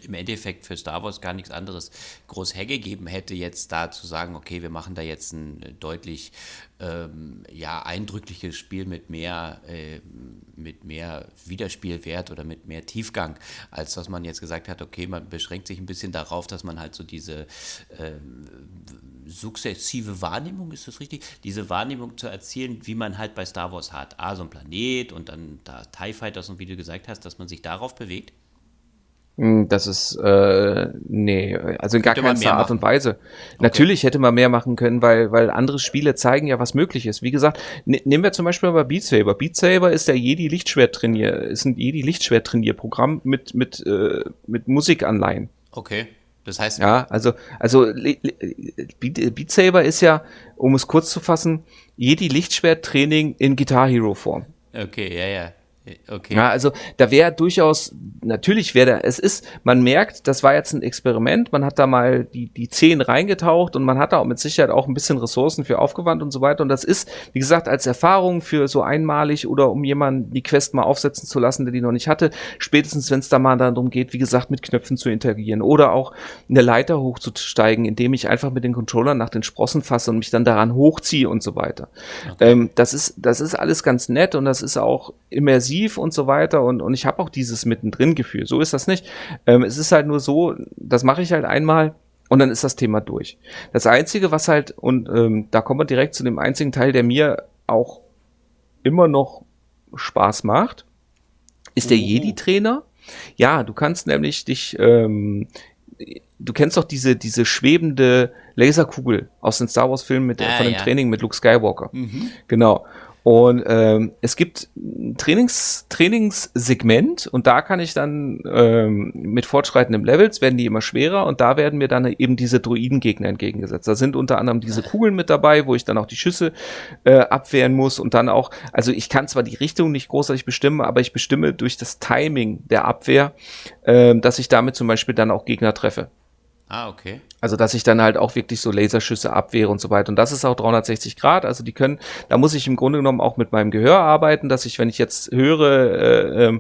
im Endeffekt für Star Wars gar nichts anderes groß hergegeben hätte, jetzt da zu sagen, okay, wir machen da jetzt ein deutlich ähm, ja, eindrückliches Spiel mit mehr, äh, mit mehr Wiederspielwert oder mit mehr Tiefgang, als dass man jetzt gesagt hat, okay, man beschränkt sich ein bisschen darauf, dass man halt so diese äh, sukzessive Wahrnehmung, ist das richtig? Diese Wahrnehmung zu erzielen, wie man halt bei Star Wars hat. Ah, so ein Planet und dann da TIE Fighters und wie du gesagt hast, dass man sich darauf bewegt. Hm, das ist, äh, nee, also in gar keiner Art und Weise. Okay. Natürlich hätte man mehr machen können, weil, weil andere Spiele zeigen ja, was möglich ist. Wie gesagt, ne, nehmen wir zum Beispiel mal Beat Saber. Beat Saber ist der Jedi Lichtschwert Trainier, ist ein Jedi Lichtschwert Trainierprogramm mit, mit, äh, mit Musikanleihen. Okay. Das heißt. Ja, also, also, Beat Saber ist ja, um es kurz zu fassen, Jedi Lichtschwert Training in Guitar Hero Form. Okay, ja, ja. Okay. Ja, also da wäre durchaus, natürlich wäre da, es ist, man merkt, das war jetzt ein Experiment, man hat da mal die, die Zehen reingetaucht und man hat da auch mit Sicherheit auch ein bisschen Ressourcen für aufgewandt und so weiter. Und das ist, wie gesagt, als Erfahrung für so einmalig oder um jemanden die Quest mal aufsetzen zu lassen, der die noch nicht hatte, spätestens wenn es da mal darum geht, wie gesagt, mit Knöpfen zu interagieren oder auch eine Leiter hochzusteigen, indem ich einfach mit den Controllern nach den Sprossen fasse und mich dann daran hochziehe und so weiter. Okay. Ähm, das ist, das ist alles ganz nett und das ist auch immersiv intensiv und so weiter und, und ich habe auch dieses Mittendrin-Gefühl. So ist das nicht. Ähm, es ist halt nur so, das mache ich halt einmal und dann ist das Thema durch. Das Einzige, was halt, und ähm, da kommen wir direkt zu dem einzigen Teil, der mir auch immer noch Spaß macht, ist der oh. Jedi-Trainer. Ja, du kannst nämlich dich, ähm, du kennst doch diese, diese schwebende Laserkugel aus den Star Wars-Filmen mit, ah, von dem ja. Training mit Luke Skywalker. Mhm. Genau. Und ähm, es gibt ein Trainings, Trainingssegment und da kann ich dann ähm, mit fortschreitendem Levels werden die immer schwerer und da werden mir dann eben diese Druidengegner entgegengesetzt. Da sind unter anderem diese Kugeln mit dabei, wo ich dann auch die Schüsse äh, abwehren muss und dann auch, also ich kann zwar die Richtung nicht großartig bestimmen, aber ich bestimme durch das Timing der Abwehr, äh, dass ich damit zum Beispiel dann auch Gegner treffe. Ah, okay. Also, dass ich dann halt auch wirklich so Laserschüsse abwehre und so weiter. Und das ist auch 360 Grad. Also, die können, da muss ich im Grunde genommen auch mit meinem Gehör arbeiten, dass ich, wenn ich jetzt höre, äh, äh,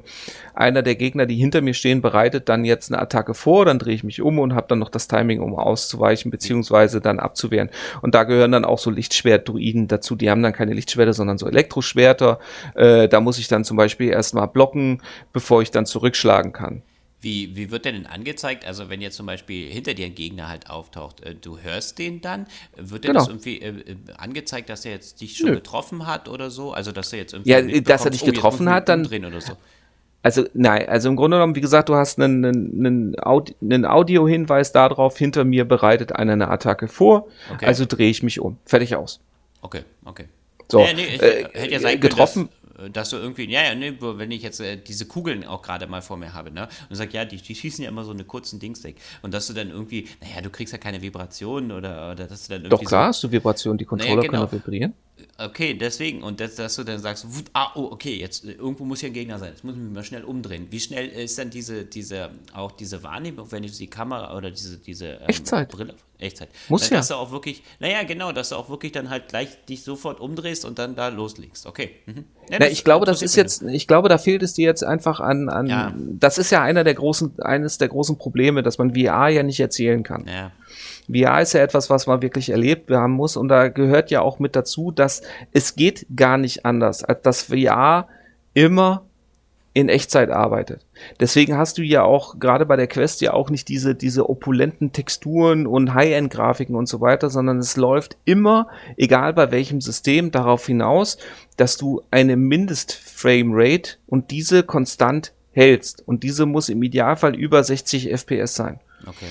einer der Gegner, die hinter mir stehen, bereitet dann jetzt eine Attacke vor, dann drehe ich mich um und habe dann noch das Timing, um auszuweichen, beziehungsweise dann abzuwehren. Und da gehören dann auch so Lichtschwert-Druiden dazu. Die haben dann keine Lichtschwerter, sondern so Elektroschwerter. Äh, da muss ich dann zum Beispiel erstmal blocken, bevor ich dann zurückschlagen kann. Wie, wie wird der denn angezeigt? Also wenn jetzt zum Beispiel hinter dir ein Gegner halt auftaucht, äh, du hörst den dann, wird dir genau. das irgendwie äh, äh, angezeigt, dass er jetzt dich schon Nö. getroffen hat oder so? Also dass er jetzt irgendwie ja, dass er dich oh, getroffen hat, dann so. Also nein, also im Grunde genommen, wie gesagt, du hast einen, einen, einen Audio-Hinweis darauf, hinter mir bereitet einer eine Attacke vor, okay. also drehe ich mich um. Fertig aus. Okay, okay. So, ja, nee, ich, äh, hätte ja sein getroffen. Können, dass du irgendwie, ja, ja, ne, wenn ich jetzt äh, diese Kugeln auch gerade mal vor mir habe, ne, und sag, ja, die, die schießen ja immer so eine kurzen Dings weg. Und dass du dann irgendwie, naja, du kriegst ja keine Vibrationen oder, oder dass du dann irgendwie. Doch klar so, hast du Vibrationen, die Controller naja, genau. können vibrieren. Okay, deswegen. Und das, dass du dann sagst, ah, oh, okay, jetzt äh, irgendwo muss hier ein Gegner sein. Jetzt muss ich mich mal schnell umdrehen. Wie schnell ist dann diese, diese, auch diese Wahrnehmung, wenn du die Kamera oder diese, diese ähm, Echtzeit. Brille. Echtzeit. Muss dass, ja. Dass du auch wirklich, naja, genau, dass du auch wirklich dann halt gleich dich sofort umdrehst und dann da loslegst. Okay. Mhm. Ja, Na, ich glaube, das ist jetzt, ich glaube, da fehlt es dir jetzt einfach an, an ja. das ist ja einer der großen, eines der großen Probleme, dass man VR ja nicht erzählen kann. Ja. VR ist ja etwas, was man wirklich erlebt haben muss und da gehört ja auch mit dazu, dass es geht gar nicht anders, als dass VR immer in Echtzeit arbeitet. Deswegen hast du ja auch gerade bei der Quest ja auch nicht diese diese opulenten Texturen und High-End Grafiken und so weiter, sondern es läuft immer, egal bei welchem System, darauf hinaus, dass du eine Mindest-Frame Rate und diese konstant hältst und diese muss im Idealfall über 60 FPS sein. Okay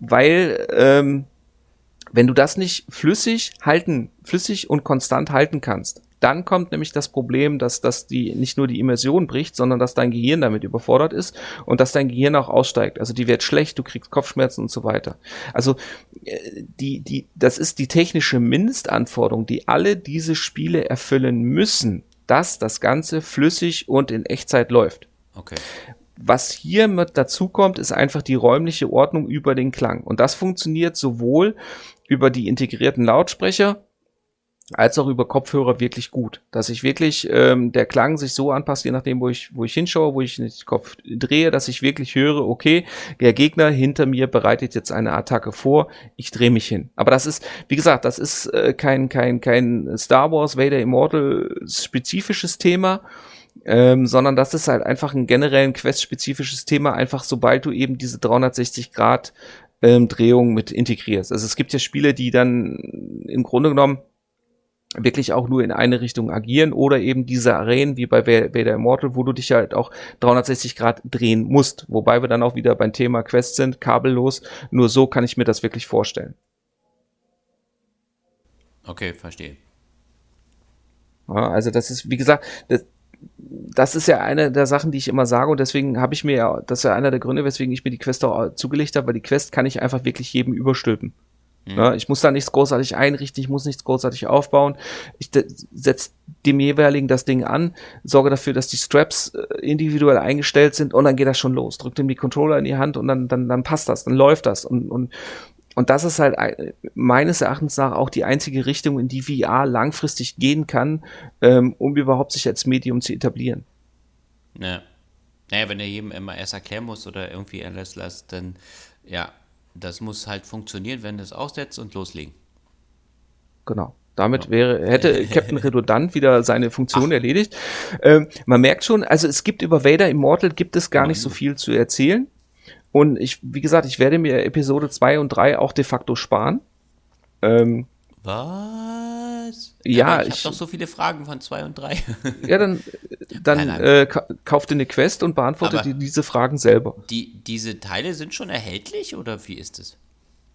weil ähm, wenn du das nicht flüssig halten, flüssig und konstant halten kannst, dann kommt nämlich das Problem, dass, dass die nicht nur die Immersion bricht, sondern dass dein Gehirn damit überfordert ist und dass dein Gehirn auch aussteigt. Also die wird schlecht, du kriegst Kopfschmerzen und so weiter. Also äh, die, die, das ist die technische Mindestanforderung, die alle diese Spiele erfüllen müssen, dass das Ganze flüssig und in Echtzeit läuft. Okay. Was hier mit dazu kommt, ist einfach die räumliche Ordnung über den Klang. Und das funktioniert sowohl über die integrierten Lautsprecher als auch über Kopfhörer wirklich gut. Dass ich wirklich ähm, der Klang sich so anpasst, je nachdem, wo ich, wo ich hinschaue, wo ich den Kopf drehe, dass ich wirklich höre, okay, der Gegner hinter mir bereitet jetzt eine Attacke vor, ich drehe mich hin. Aber das ist, wie gesagt, das ist äh, kein, kein, kein Star Wars Vader Immortal spezifisches Thema ähm, sondern das ist halt einfach ein generell Quest-spezifisches Thema, einfach sobald du eben diese 360 Grad ähm, Drehung mit integrierst. Also es gibt ja Spiele, die dann im Grunde genommen wirklich auch nur in eine Richtung agieren oder eben diese Arenen wie bei Vader Immortal, wo du dich halt auch 360 Grad drehen musst. Wobei wir dann auch wieder beim Thema Quest sind, kabellos. Nur so kann ich mir das wirklich vorstellen. Okay, verstehe. Ja, also das ist, wie gesagt, das, das ist ja eine der Sachen, die ich immer sage und deswegen habe ich mir ja, das ist ja einer der Gründe, weswegen ich mir die Quest auch zugelegt habe, weil die Quest kann ich einfach wirklich jedem überstülpen. Mhm. Ja, ich muss da nichts großartig einrichten, ich muss nichts großartig aufbauen. Ich setze dem jeweiligen das Ding an, sorge dafür, dass die Straps äh, individuell eingestellt sind und dann geht das schon los. Drückt ihm die Controller in die Hand und dann, dann, dann passt das, dann läuft das. Und, und und das ist halt meines Erachtens nach auch die einzige Richtung, in die VR langfristig gehen kann, ähm, um überhaupt sich als Medium zu etablieren. Ja. Naja, wenn er jedem immer erst erklären muss oder irgendwie erlässt lässt, dann ja, das muss halt funktionieren, wenn du es aussetzt und loslegen. Genau. Damit wäre, hätte (laughs) Captain Redundant wieder seine Funktion Ach. erledigt. Ähm, man merkt schon, also es gibt über Vader Immortal gibt es gar nicht so viel zu erzählen. Und ich, wie gesagt, ich werde mir Episode 2 und 3 auch de facto sparen. Ähm, Was? Ja, ich, ich habe doch so viele Fragen von 2 und 3. ja, dann, (laughs) dann nein, nein. Äh, kauf dir eine Quest und beantworte dir diese Fragen selber. Die, diese Teile sind schon erhältlich oder wie ist es?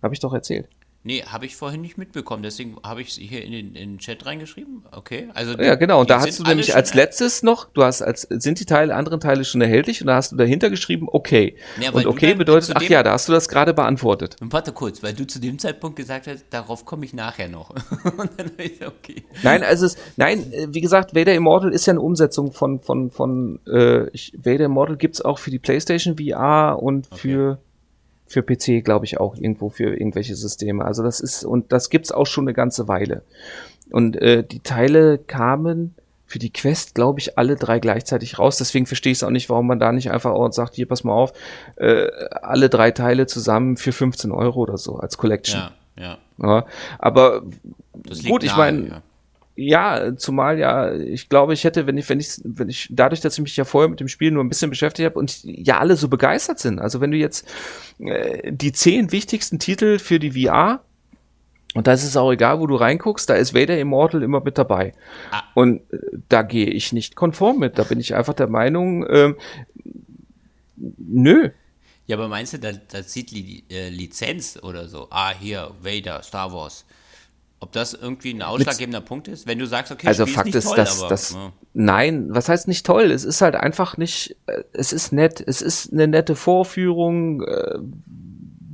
Habe ich doch erzählt. Nee, habe ich vorhin nicht mitbekommen, deswegen habe ich es hier in den, in den, Chat reingeschrieben. Okay, also ja genau. Und da hast du nämlich als letztes noch, du hast als sind die Teile anderen Teile schon erhältlich und da hast du dahinter geschrieben okay. Ja, und okay bedeutet, ach ja, da hast du das gerade beantwortet. Und warte kurz, weil du zu dem Zeitpunkt gesagt hast, darauf komme ich nachher noch. (laughs) und dann ich, okay. Nein, also es, nein, äh, wie gesagt, Vader Immortal ist ja eine Umsetzung von von von äh, Vader Immortal gibt's auch für die PlayStation VR und okay. für für PC, glaube ich, auch irgendwo für irgendwelche Systeme. Also das ist, und das gibt's auch schon eine ganze Weile. Und äh, die Teile kamen für die Quest, glaube ich, alle drei gleichzeitig raus. Deswegen verstehe ich es auch nicht, warum man da nicht einfach auch sagt, hier, pass mal auf, äh, alle drei Teile zusammen für 15 Euro oder so als Collection. Ja, ja. ja aber gut, ich meine, ja. Ja, zumal ja, ich glaube, ich hätte, wenn ich, wenn ich, wenn ich, dadurch, dass ich mich ja vorher mit dem Spiel nur ein bisschen beschäftigt habe und ja alle so begeistert sind. Also wenn du jetzt äh, die zehn wichtigsten Titel für die VR und da ist es auch egal, wo du reinguckst, da ist Vader Immortal immer mit dabei. Ah. Und äh, da gehe ich nicht konform mit. Da bin ich einfach der Meinung, ähm, nö. Ja, aber meinst du, da, da sieht die äh, Lizenz oder so? Ah, hier, Vader, Star Wars ob das irgendwie ein ausschlaggebender Mit, Punkt ist, wenn du sagst, okay, also Fakt ist, toll, dass aber, das ja. nein, was heißt nicht toll? Es ist halt einfach nicht, äh, es ist nett, es ist eine nette Vorführung. Äh,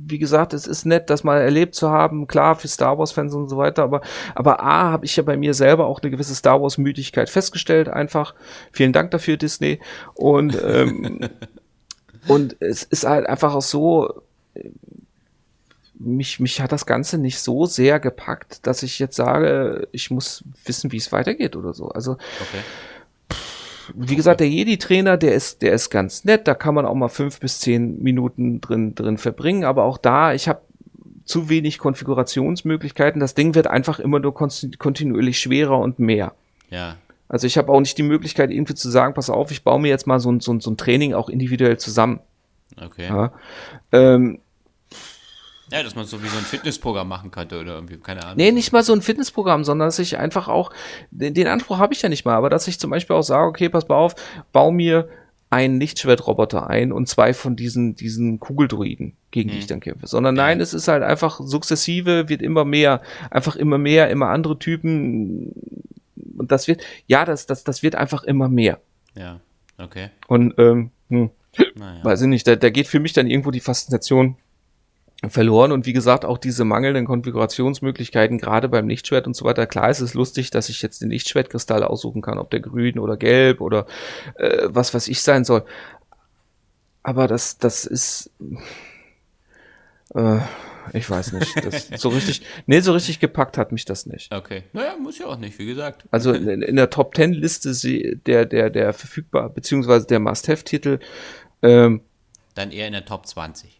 wie gesagt, es ist nett, das mal erlebt zu haben, klar für Star Wars Fans und so weiter, aber aber a habe ich ja bei mir selber auch eine gewisse Star Wars Müdigkeit festgestellt, einfach. Vielen Dank dafür Disney und ähm, (laughs) und es ist halt einfach auch so mich, mich hat das Ganze nicht so sehr gepackt, dass ich jetzt sage, ich muss wissen, wie es weitergeht oder so. Also, okay. wie gesagt, der Jedi-Trainer, der ist, der ist ganz nett. Da kann man auch mal fünf bis zehn Minuten drin, drin verbringen. Aber auch da, ich habe zu wenig Konfigurationsmöglichkeiten. Das Ding wird einfach immer nur kontinuierlich schwerer und mehr. Ja. Also ich habe auch nicht die Möglichkeit, irgendwie zu sagen, pass auf, ich baue mir jetzt mal so ein, so ein, so ein Training auch individuell zusammen. Okay. Ja. Ähm, ja, dass man so wie so ein Fitnessprogramm machen könnte oder irgendwie, keine Ahnung. Nee, nicht mal so ein Fitnessprogramm, sondern dass ich einfach auch, den, den Anspruch habe ich ja nicht mal, aber dass ich zum Beispiel auch sage, okay, pass mal auf, bau mir einen Lichtschwertroboter ein und zwei von diesen, diesen Kugeldruiden, gegen die ich dann kämpfe. Sondern nein, es ist halt einfach sukzessive, wird immer mehr, einfach immer mehr, immer andere Typen. Und das wird, ja, das, das, das wird einfach immer mehr. Ja, okay. Und, ähm, hm, naja. weiß ich nicht, da, da geht für mich dann irgendwo die Faszination verloren und wie gesagt auch diese mangelnden Konfigurationsmöglichkeiten gerade beim Lichtschwert und so weiter. Klar ist es lustig, dass ich jetzt den Lichtschwertkristall aussuchen kann, ob der grün oder gelb oder äh, was was ich sein soll. Aber das das ist äh, ich weiß nicht, das so richtig (laughs) nee, so richtig gepackt hat mich das nicht. Okay. Naja, muss ja auch nicht, wie gesagt. Also in, in der Top 10 Liste der der der verfügbar beziehungsweise der Must-have Titel ähm, dann eher in der Top 20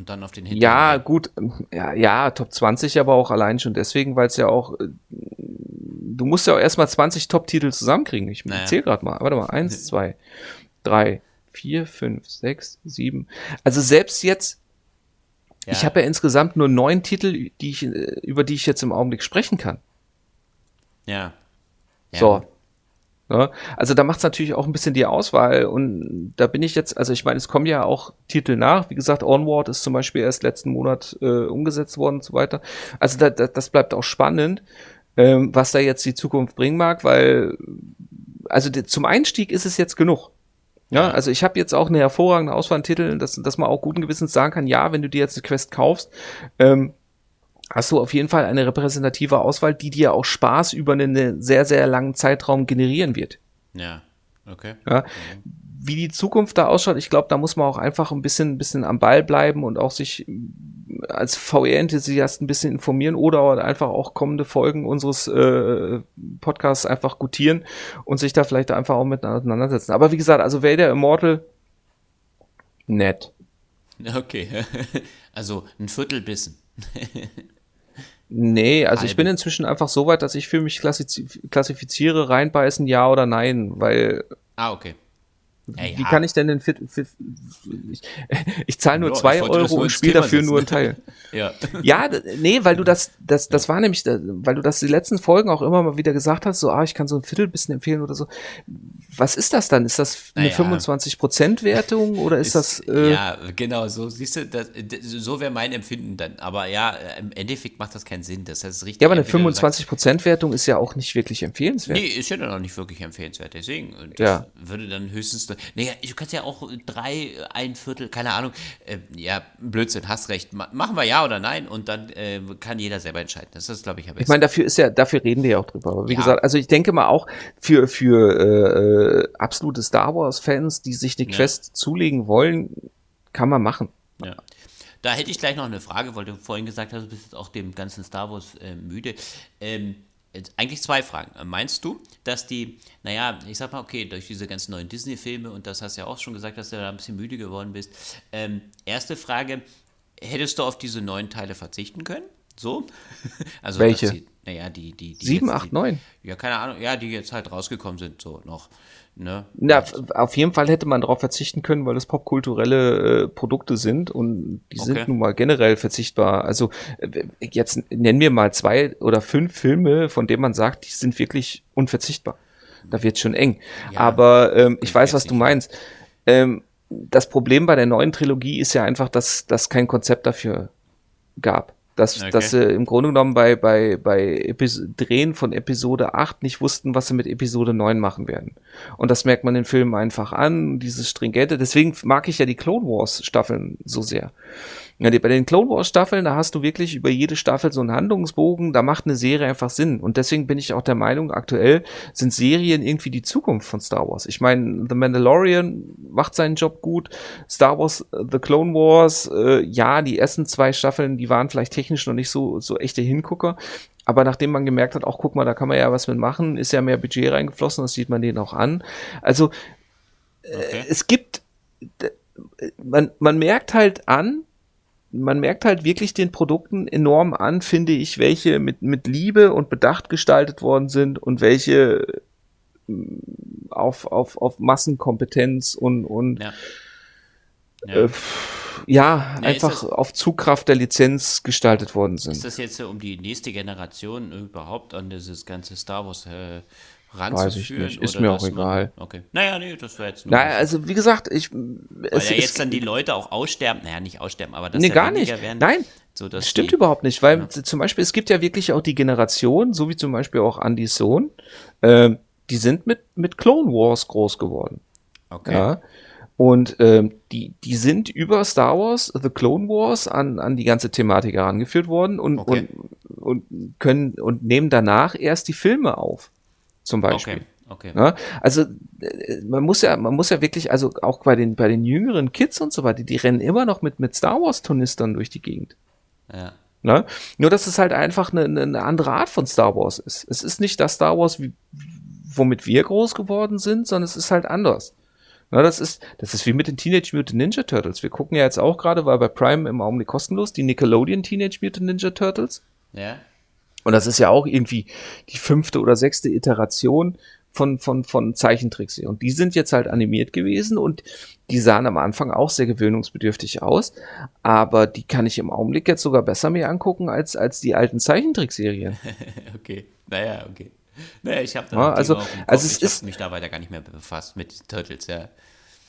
und dann auf den Hintergrund. Ja, gut, ja, ja, Top 20 aber auch allein schon deswegen, weil es ja auch, äh, du musst ja auch erstmal 20 Top-Titel zusammenkriegen. Ich naja. zähle gerade mal. Warte mal, (laughs) eins, zwei, drei, vier, fünf, sechs, sieben. Also selbst jetzt, ja. ich habe ja insgesamt nur neun Titel, die ich, äh, über die ich jetzt im Augenblick sprechen kann. Ja. ja. So, Ne? Also da macht es natürlich auch ein bisschen die Auswahl und da bin ich jetzt, also ich meine, es kommen ja auch Titel nach. Wie gesagt, Onward ist zum Beispiel erst letzten Monat äh, umgesetzt worden und so weiter. Also da, da, das bleibt auch spannend, ähm, was da jetzt die Zukunft bringen mag, weil also zum Einstieg ist es jetzt genug. Ja, also ich habe jetzt auch eine hervorragende Auswahl an Titeln, dass, dass man auch guten Gewissens sagen kann, ja, wenn du dir jetzt eine Quest kaufst, ähm, hast du auf jeden Fall eine repräsentative Auswahl, die dir auch Spaß über einen sehr, sehr langen Zeitraum generieren wird. Ja, okay. Ja, wie die Zukunft da ausschaut, ich glaube, da muss man auch einfach ein bisschen, ein bisschen am Ball bleiben und auch sich als VR-Enthusiast ein bisschen informieren oder einfach auch kommende Folgen unseres äh, Podcasts einfach gutieren und sich da vielleicht einfach auch mit auseinandersetzen. Aber wie gesagt, also Vader Immortal, nett. (laughs) Okay, (laughs) also ein Viertelbissen. (laughs) Nee, also ich bin inzwischen einfach so weit, dass ich für mich klassifiziere, reinbeißen, ja oder nein, weil. Ah, okay. Ja, ja. Wie kann ich denn den Fit, Fit ich, ich zahle nur 2 Euro und spiele dafür nur einen Teil. (laughs) ja. ja, nee, weil du das, das, das war nämlich, weil du das die letzten Folgen auch immer mal wieder gesagt hast, so, ah, ich kann so ein Viertel bisschen empfehlen oder so. Was ist das dann? Ist das eine ja. 25%-Wertung oder ist, ist das. Äh, ja, genau, so siehst du, das, so wäre mein Empfinden dann. Aber ja, im Endeffekt macht das keinen Sinn. Das heißt, richtig. Ja, aber eine 25%-Wertung ist ja auch nicht wirklich empfehlenswert. Nee, ist ja dann auch nicht wirklich empfehlenswert. Deswegen, das ja. würde dann höchstens Nee, du kannst ja auch drei, ein Viertel, keine Ahnung. Äh, ja, Blödsinn, hast recht. machen wir ja oder nein und dann äh, kann jeder selber entscheiden. Das ist, glaube ich, am Ich meine, dafür ist ja, dafür reden wir ja auch drüber. Aber wie ja. gesagt, also ich denke mal auch für, für äh, absolute Star Wars-Fans, die sich die Quest ja. zulegen wollen, kann man machen. Ja. Da hätte ich gleich noch eine Frage, weil du vorhin gesagt hast, du bist jetzt auch dem ganzen Star Wars äh, müde. Ähm, eigentlich zwei Fragen. Meinst du, dass die, naja, ich sag mal, okay, durch diese ganzen neuen Disney-Filme, und das hast du ja auch schon gesagt, dass du da ein bisschen müde geworden bist. Ähm, erste Frage, hättest du auf diese neuen Teile verzichten können? So? (laughs) Also, Welche? Die, naja, die, die, die. Sieben, acht, neun? Ja, keine Ahnung, ja, die jetzt halt rausgekommen sind, so noch. Ne? Na, auf jeden Fall hätte man darauf verzichten können, weil es popkulturelle äh, Produkte sind und die okay. sind nun mal generell verzichtbar. Also äh, jetzt nennen wir mal zwei oder fünf Filme, von denen man sagt, die sind wirklich unverzichtbar. Da wird schon eng. Ja, Aber ähm, ich weiß, was du meinst. Ähm, das Problem bei der neuen Trilogie ist ja einfach, dass das kein Konzept dafür gab. Dass, okay. dass sie im Grunde genommen bei, bei, bei Epis Drehen von Episode 8 nicht wussten, was sie mit Episode 9 machen werden. Und das merkt man den Film einfach an, dieses Stringente. Deswegen mag ich ja die Clone Wars Staffeln so sehr. Ja, bei den Clone Wars Staffeln, da hast du wirklich über jede Staffel so einen Handlungsbogen, da macht eine Serie einfach Sinn. Und deswegen bin ich auch der Meinung, aktuell sind Serien irgendwie die Zukunft von Star Wars. Ich meine, The Mandalorian macht seinen Job gut, Star Wars, äh, The Clone Wars, äh, ja, die ersten zwei Staffeln, die waren vielleicht technisch noch nicht so, so echte Hingucker. Aber nachdem man gemerkt hat, auch guck mal, da kann man ja was mit machen, ist ja mehr Budget reingeflossen, das sieht man denen auch an. Also, äh, okay. es gibt, man, man merkt halt an, man merkt halt wirklich den Produkten enorm an, finde ich, welche mit, mit Liebe und Bedacht gestaltet worden sind und welche mm, auf, auf, auf Massenkompetenz und, und ja, ja. Äh, ja, ja einfach das, auf Zugkraft der Lizenz gestaltet worden sind. Ist das jetzt um die nächste Generation überhaupt an dieses ganze Star Wars äh, Weiß ich nicht, ist mir auch egal. Man, okay. Naja, nee, das wäre jetzt nur. Naja, also wie gesagt, ich. Weil es, ja jetzt dann die Leute auch aussterben, naja, nicht aussterben, aber das nee, ja gar nicht. Werden, Nein, so, das stimmt die, überhaupt nicht, weil ja. zum Beispiel, es gibt ja wirklich auch die Generation, so wie zum Beispiel auch Andys Sohn, äh, die sind mit, mit Clone Wars groß geworden. Okay. Ja. Und ähm, die, die sind über Star Wars, The Clone Wars, an, an die ganze Thematik herangeführt worden und, okay. und, und können und nehmen danach erst die Filme auf zum Beispiel. Okay. Okay. Ja, also äh, man muss ja, man muss ja wirklich, also auch bei den, bei den jüngeren Kids und so weiter, die rennen immer noch mit, mit Star Wars-Tornistern durch die Gegend. Ja. Ne? Nur, dass es halt einfach eine, eine andere Art von Star Wars ist. Es ist nicht das Star Wars, wie, womit wir groß geworden sind, sondern es ist halt anders. Na, das ist, das ist wie mit den Teenage Mutant Ninja Turtles. Wir gucken ja jetzt auch gerade, weil bei Prime im Augenblick kostenlos, die Nickelodeon Teenage Mutant Ninja Turtles. Ja. Und das ist ja auch irgendwie die fünfte oder sechste Iteration von, von, von Zeichentricks. Und die sind jetzt halt animiert gewesen und die sahen am Anfang auch sehr gewöhnungsbedürftig aus. Aber die kann ich im Augenblick jetzt sogar besser mir angucken als, als die alten Zeichentrickserien. (laughs) okay. Naja, okay. Naja, ich habe da ja, also, also es ich ist, mich da weiter gar nicht mehr befasst mit Turtles, ja.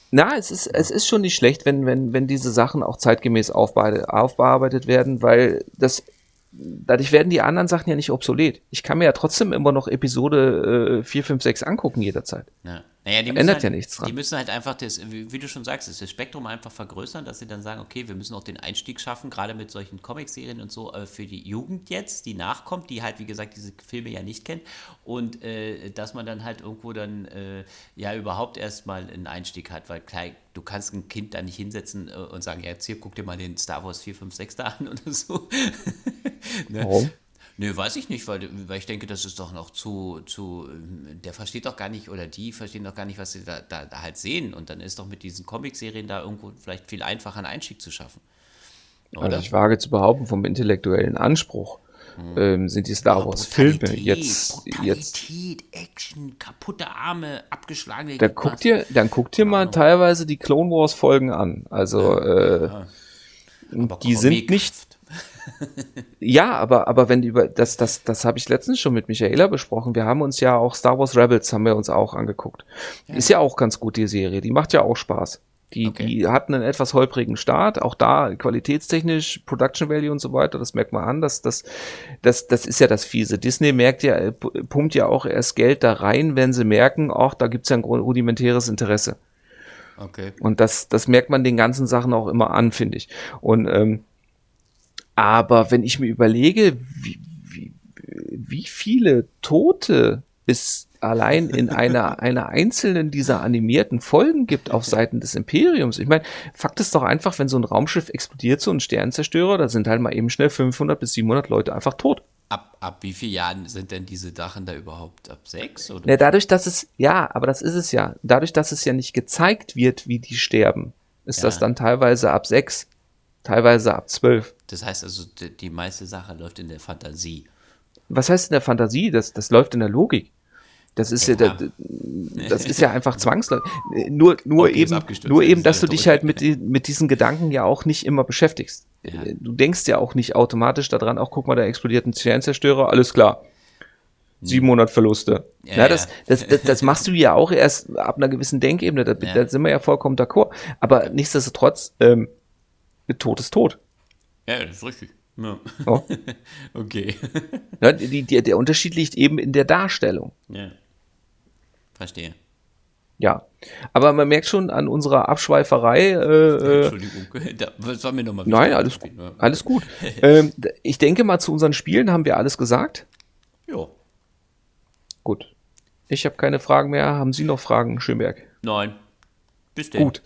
Na, es ist, es ist schon nicht schlecht, wenn, wenn, wenn diese Sachen auch zeitgemäß aufbearbeitet werden, weil das dadurch werden die anderen Sachen ja nicht obsolet. Ich kann mir ja trotzdem immer noch Episode äh, 4, 5, 6 angucken jederzeit. Ja. Naja, die ändert halt, ja nichts dran. Die müssen halt einfach, das, wie, du schon sagst, das Spektrum einfach vergrößern, dass sie dann sagen, okay, wir müssen auch den Einstieg schaffen, gerade mit solchen Comic-Serien und so, äh, für die Jugend jetzt, die nachkommt, die halt, wie gesagt, diese Filme ja nicht kennt. Und äh, dass man dann halt irgendwo dann äh, ja überhaupt erstmal einen Einstieg hat, weil klar, du kannst ein Kind da nicht hinsetzen äh, und sagen, ja, jetzt hier, guck dir mal den Star Wars 4, 5, 6 da an (laughs) oder so. (laughs) ne? Warum? Nö, weiß ich nicht, weil, weil ich denke, das ist doch noch zu, zu, der versteht doch gar nicht, oder die verstehen doch gar nicht, was sie da, da, da halt sehen. Und dann ist doch mit diesen Comic-Serien da irgendwo vielleicht viel einfacher einen Einstieg zu schaffen. Oder? Also ich wage zu behaupten, vom intellektuellen Anspruch ähm, sind die Star Wars Filme jetzt jetzt Action, kaputte Arme, abgeschlagene dann guck dir dann guck dir mal teilweise die Clone Wars Folgen an. Also äh, die sind nicht ja, aber, aber wenn über, das, das, das habe ich letztens schon mit Michaela besprochen. Wir haben uns ja auch Star Wars Rebels haben wir uns auch angeguckt. Ja. Ist ja auch ganz gut, die Serie. Die macht ja auch Spaß. Die, okay. die hatten einen etwas holprigen Start, auch da qualitätstechnisch, Production Value und so weiter, das merkt man an, dass das, das, das ist ja das Fiese. Disney merkt ja, pumpt ja auch erst Geld da rein, wenn sie merken, ach, da gibt's ja ein rudimentäres Interesse. Okay. Und das, das merkt man den ganzen Sachen auch immer an, finde ich. Und ähm, aber wenn ich mir überlege, wie, wie, wie viele Tote es allein in (laughs) einer, einer einzelnen dieser animierten Folgen gibt auf Seiten des Imperiums. Ich meine, Fakt ist doch einfach, wenn so ein Raumschiff explodiert, so ein Sternenzerstörer, da sind halt mal eben schnell 500 bis 700 Leute einfach tot. Ab, ab wie vielen Jahren sind denn diese Dachen da überhaupt? Ab sechs? Oder? Ja, dadurch, dass es, ja, aber das ist es ja. Dadurch, dass es ja nicht gezeigt wird, wie die sterben, ist ja. das dann teilweise ab sechs, teilweise ab zwölf. Das heißt also, die, die meiste Sache läuft in der Fantasie. Was heißt in der Fantasie? Das, das läuft in der Logik. Das ist ja, ja das ist ja einfach zwangsläufig. Nur, nur okay, eben, nur eben, dass du dich halt mit, mit diesen Gedanken ja auch nicht immer beschäftigst. Ja. Du denkst ja auch nicht automatisch daran, auch guck mal, da explodiert ein Sternzerstörer, alles klar. 700 hm. Verluste. Ja, ja, das, das, das, das machst du ja auch erst ab einer gewissen Denkebene, da, da sind wir ja vollkommen d'accord. Aber nichtsdestotrotz, ähm, Tod ist tot. Ja, das ist richtig. Ja. Oh. (laughs) okay. ja, die, die, der Unterschied liegt eben in der Darstellung. Ja. Verstehe. Ja, aber man merkt schon an unserer Abschweiferei. Äh, äh Entschuldigung, (laughs) das war mir nochmal. Nein, alles, gut. alles gut. (laughs) ähm, ich denke mal, zu unseren Spielen haben wir alles gesagt. Ja. Gut. Ich habe keine Fragen mehr. Haben Sie noch Fragen, Schönberg? Nein. Bis denn. Gut.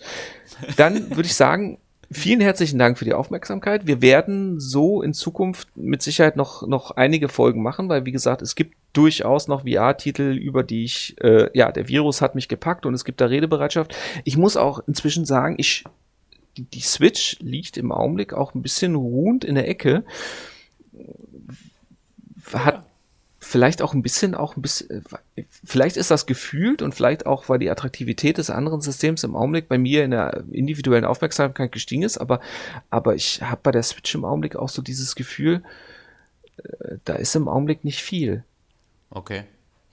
Dann würde ich sagen, Vielen herzlichen Dank für die Aufmerksamkeit. Wir werden so in Zukunft mit Sicherheit noch, noch einige Folgen machen, weil wie gesagt, es gibt durchaus noch VR-Titel, über die ich, äh, ja, der Virus hat mich gepackt und es gibt da Redebereitschaft. Ich muss auch inzwischen sagen, ich, die Switch liegt im Augenblick auch ein bisschen ruhend in der Ecke. Hat vielleicht auch ein bisschen, auch ein bisschen, äh, vielleicht ist das gefühlt und vielleicht auch, weil die Attraktivität des anderen Systems im Augenblick bei mir in der individuellen Aufmerksamkeit gestiegen ist, aber, aber ich habe bei der Switch im Augenblick auch so dieses Gefühl, äh, da ist im Augenblick nicht viel. Okay.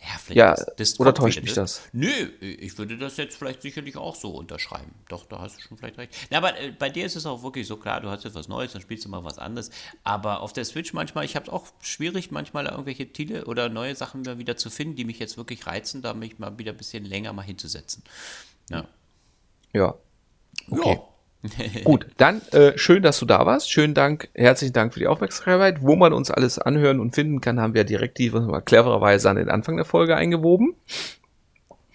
Ja, vielleicht ja, das, das oder täuscht mich das? Nö, ich würde das jetzt vielleicht sicherlich auch so unterschreiben. Doch, da hast du schon vielleicht recht. Na, aber äh, bei dir ist es auch wirklich so klar, du hast jetzt was Neues, dann spielst du mal was anderes. Aber auf der Switch manchmal, ich habe es auch schwierig, manchmal irgendwelche Titel oder neue Sachen wieder zu finden, die mich jetzt wirklich reizen, da mich mal wieder ein bisschen länger mal hinzusetzen. Ja. Ja. Okay. Ja. (laughs) Gut, dann äh, schön, dass du da warst. Schönen Dank, herzlichen Dank für die Aufmerksamkeit. Wo man uns alles anhören und finden kann, haben wir direkt die clevererweise an den Anfang der Folge eingewoben.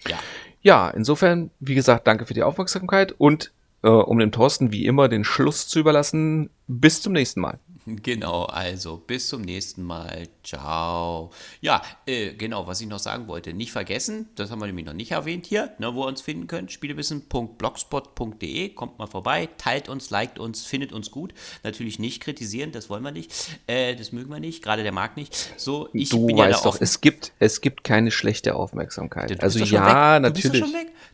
Ja. Ja, insofern, wie gesagt, danke für die Aufmerksamkeit und äh, um dem Thorsten wie immer den Schluss zu überlassen, bis zum nächsten Mal. Genau, also bis zum nächsten Mal. Ciao. Ja, äh, genau, was ich noch sagen wollte, nicht vergessen, das haben wir nämlich noch nicht erwähnt hier, ne, wo ihr uns finden könnt, spielewissen.blogspot.de, kommt mal vorbei, teilt uns, liked uns, findet uns gut. Natürlich nicht kritisieren, das wollen wir nicht, äh, das mögen wir nicht, gerade der mag nicht. So, ich du bin weißt ja doch, es gibt, es gibt keine schlechte Aufmerksamkeit. Also ja, natürlich.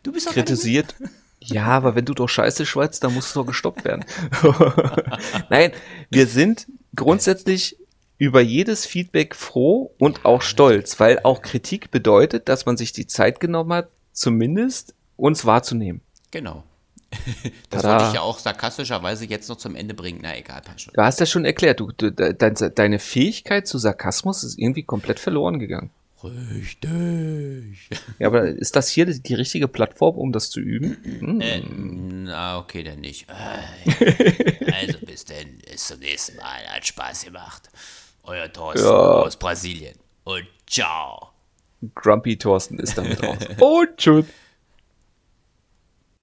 Du bist doch kritisiert. (laughs) Ja, aber wenn du doch Scheiße schweizt, dann musst du doch gestoppt werden. (laughs) Nein, wir sind grundsätzlich über jedes Feedback froh und auch stolz, weil auch Kritik bedeutet, dass man sich die Zeit genommen hat, zumindest uns wahrzunehmen. Genau. (laughs) Das Tada. wollte ich ja auch sarkastischerweise jetzt noch zum Ende bringen. Na egal, passt Du hast ja schon erklärt, du, du, deine Fähigkeit zu Sarkasmus ist irgendwie komplett verloren gegangen. Richtig. Ja, aber ist das hier die richtige Plattform, um das zu üben? Hm. Äh, na, okay, dann nicht. Äh, (laughs) also bis denn, bis zum nächsten Mal. Hat Spaß gemacht. Euer Thorsten ja. aus Brasilien. Und ciao. Grumpy Thorsten ist damit raus. Und tschüss.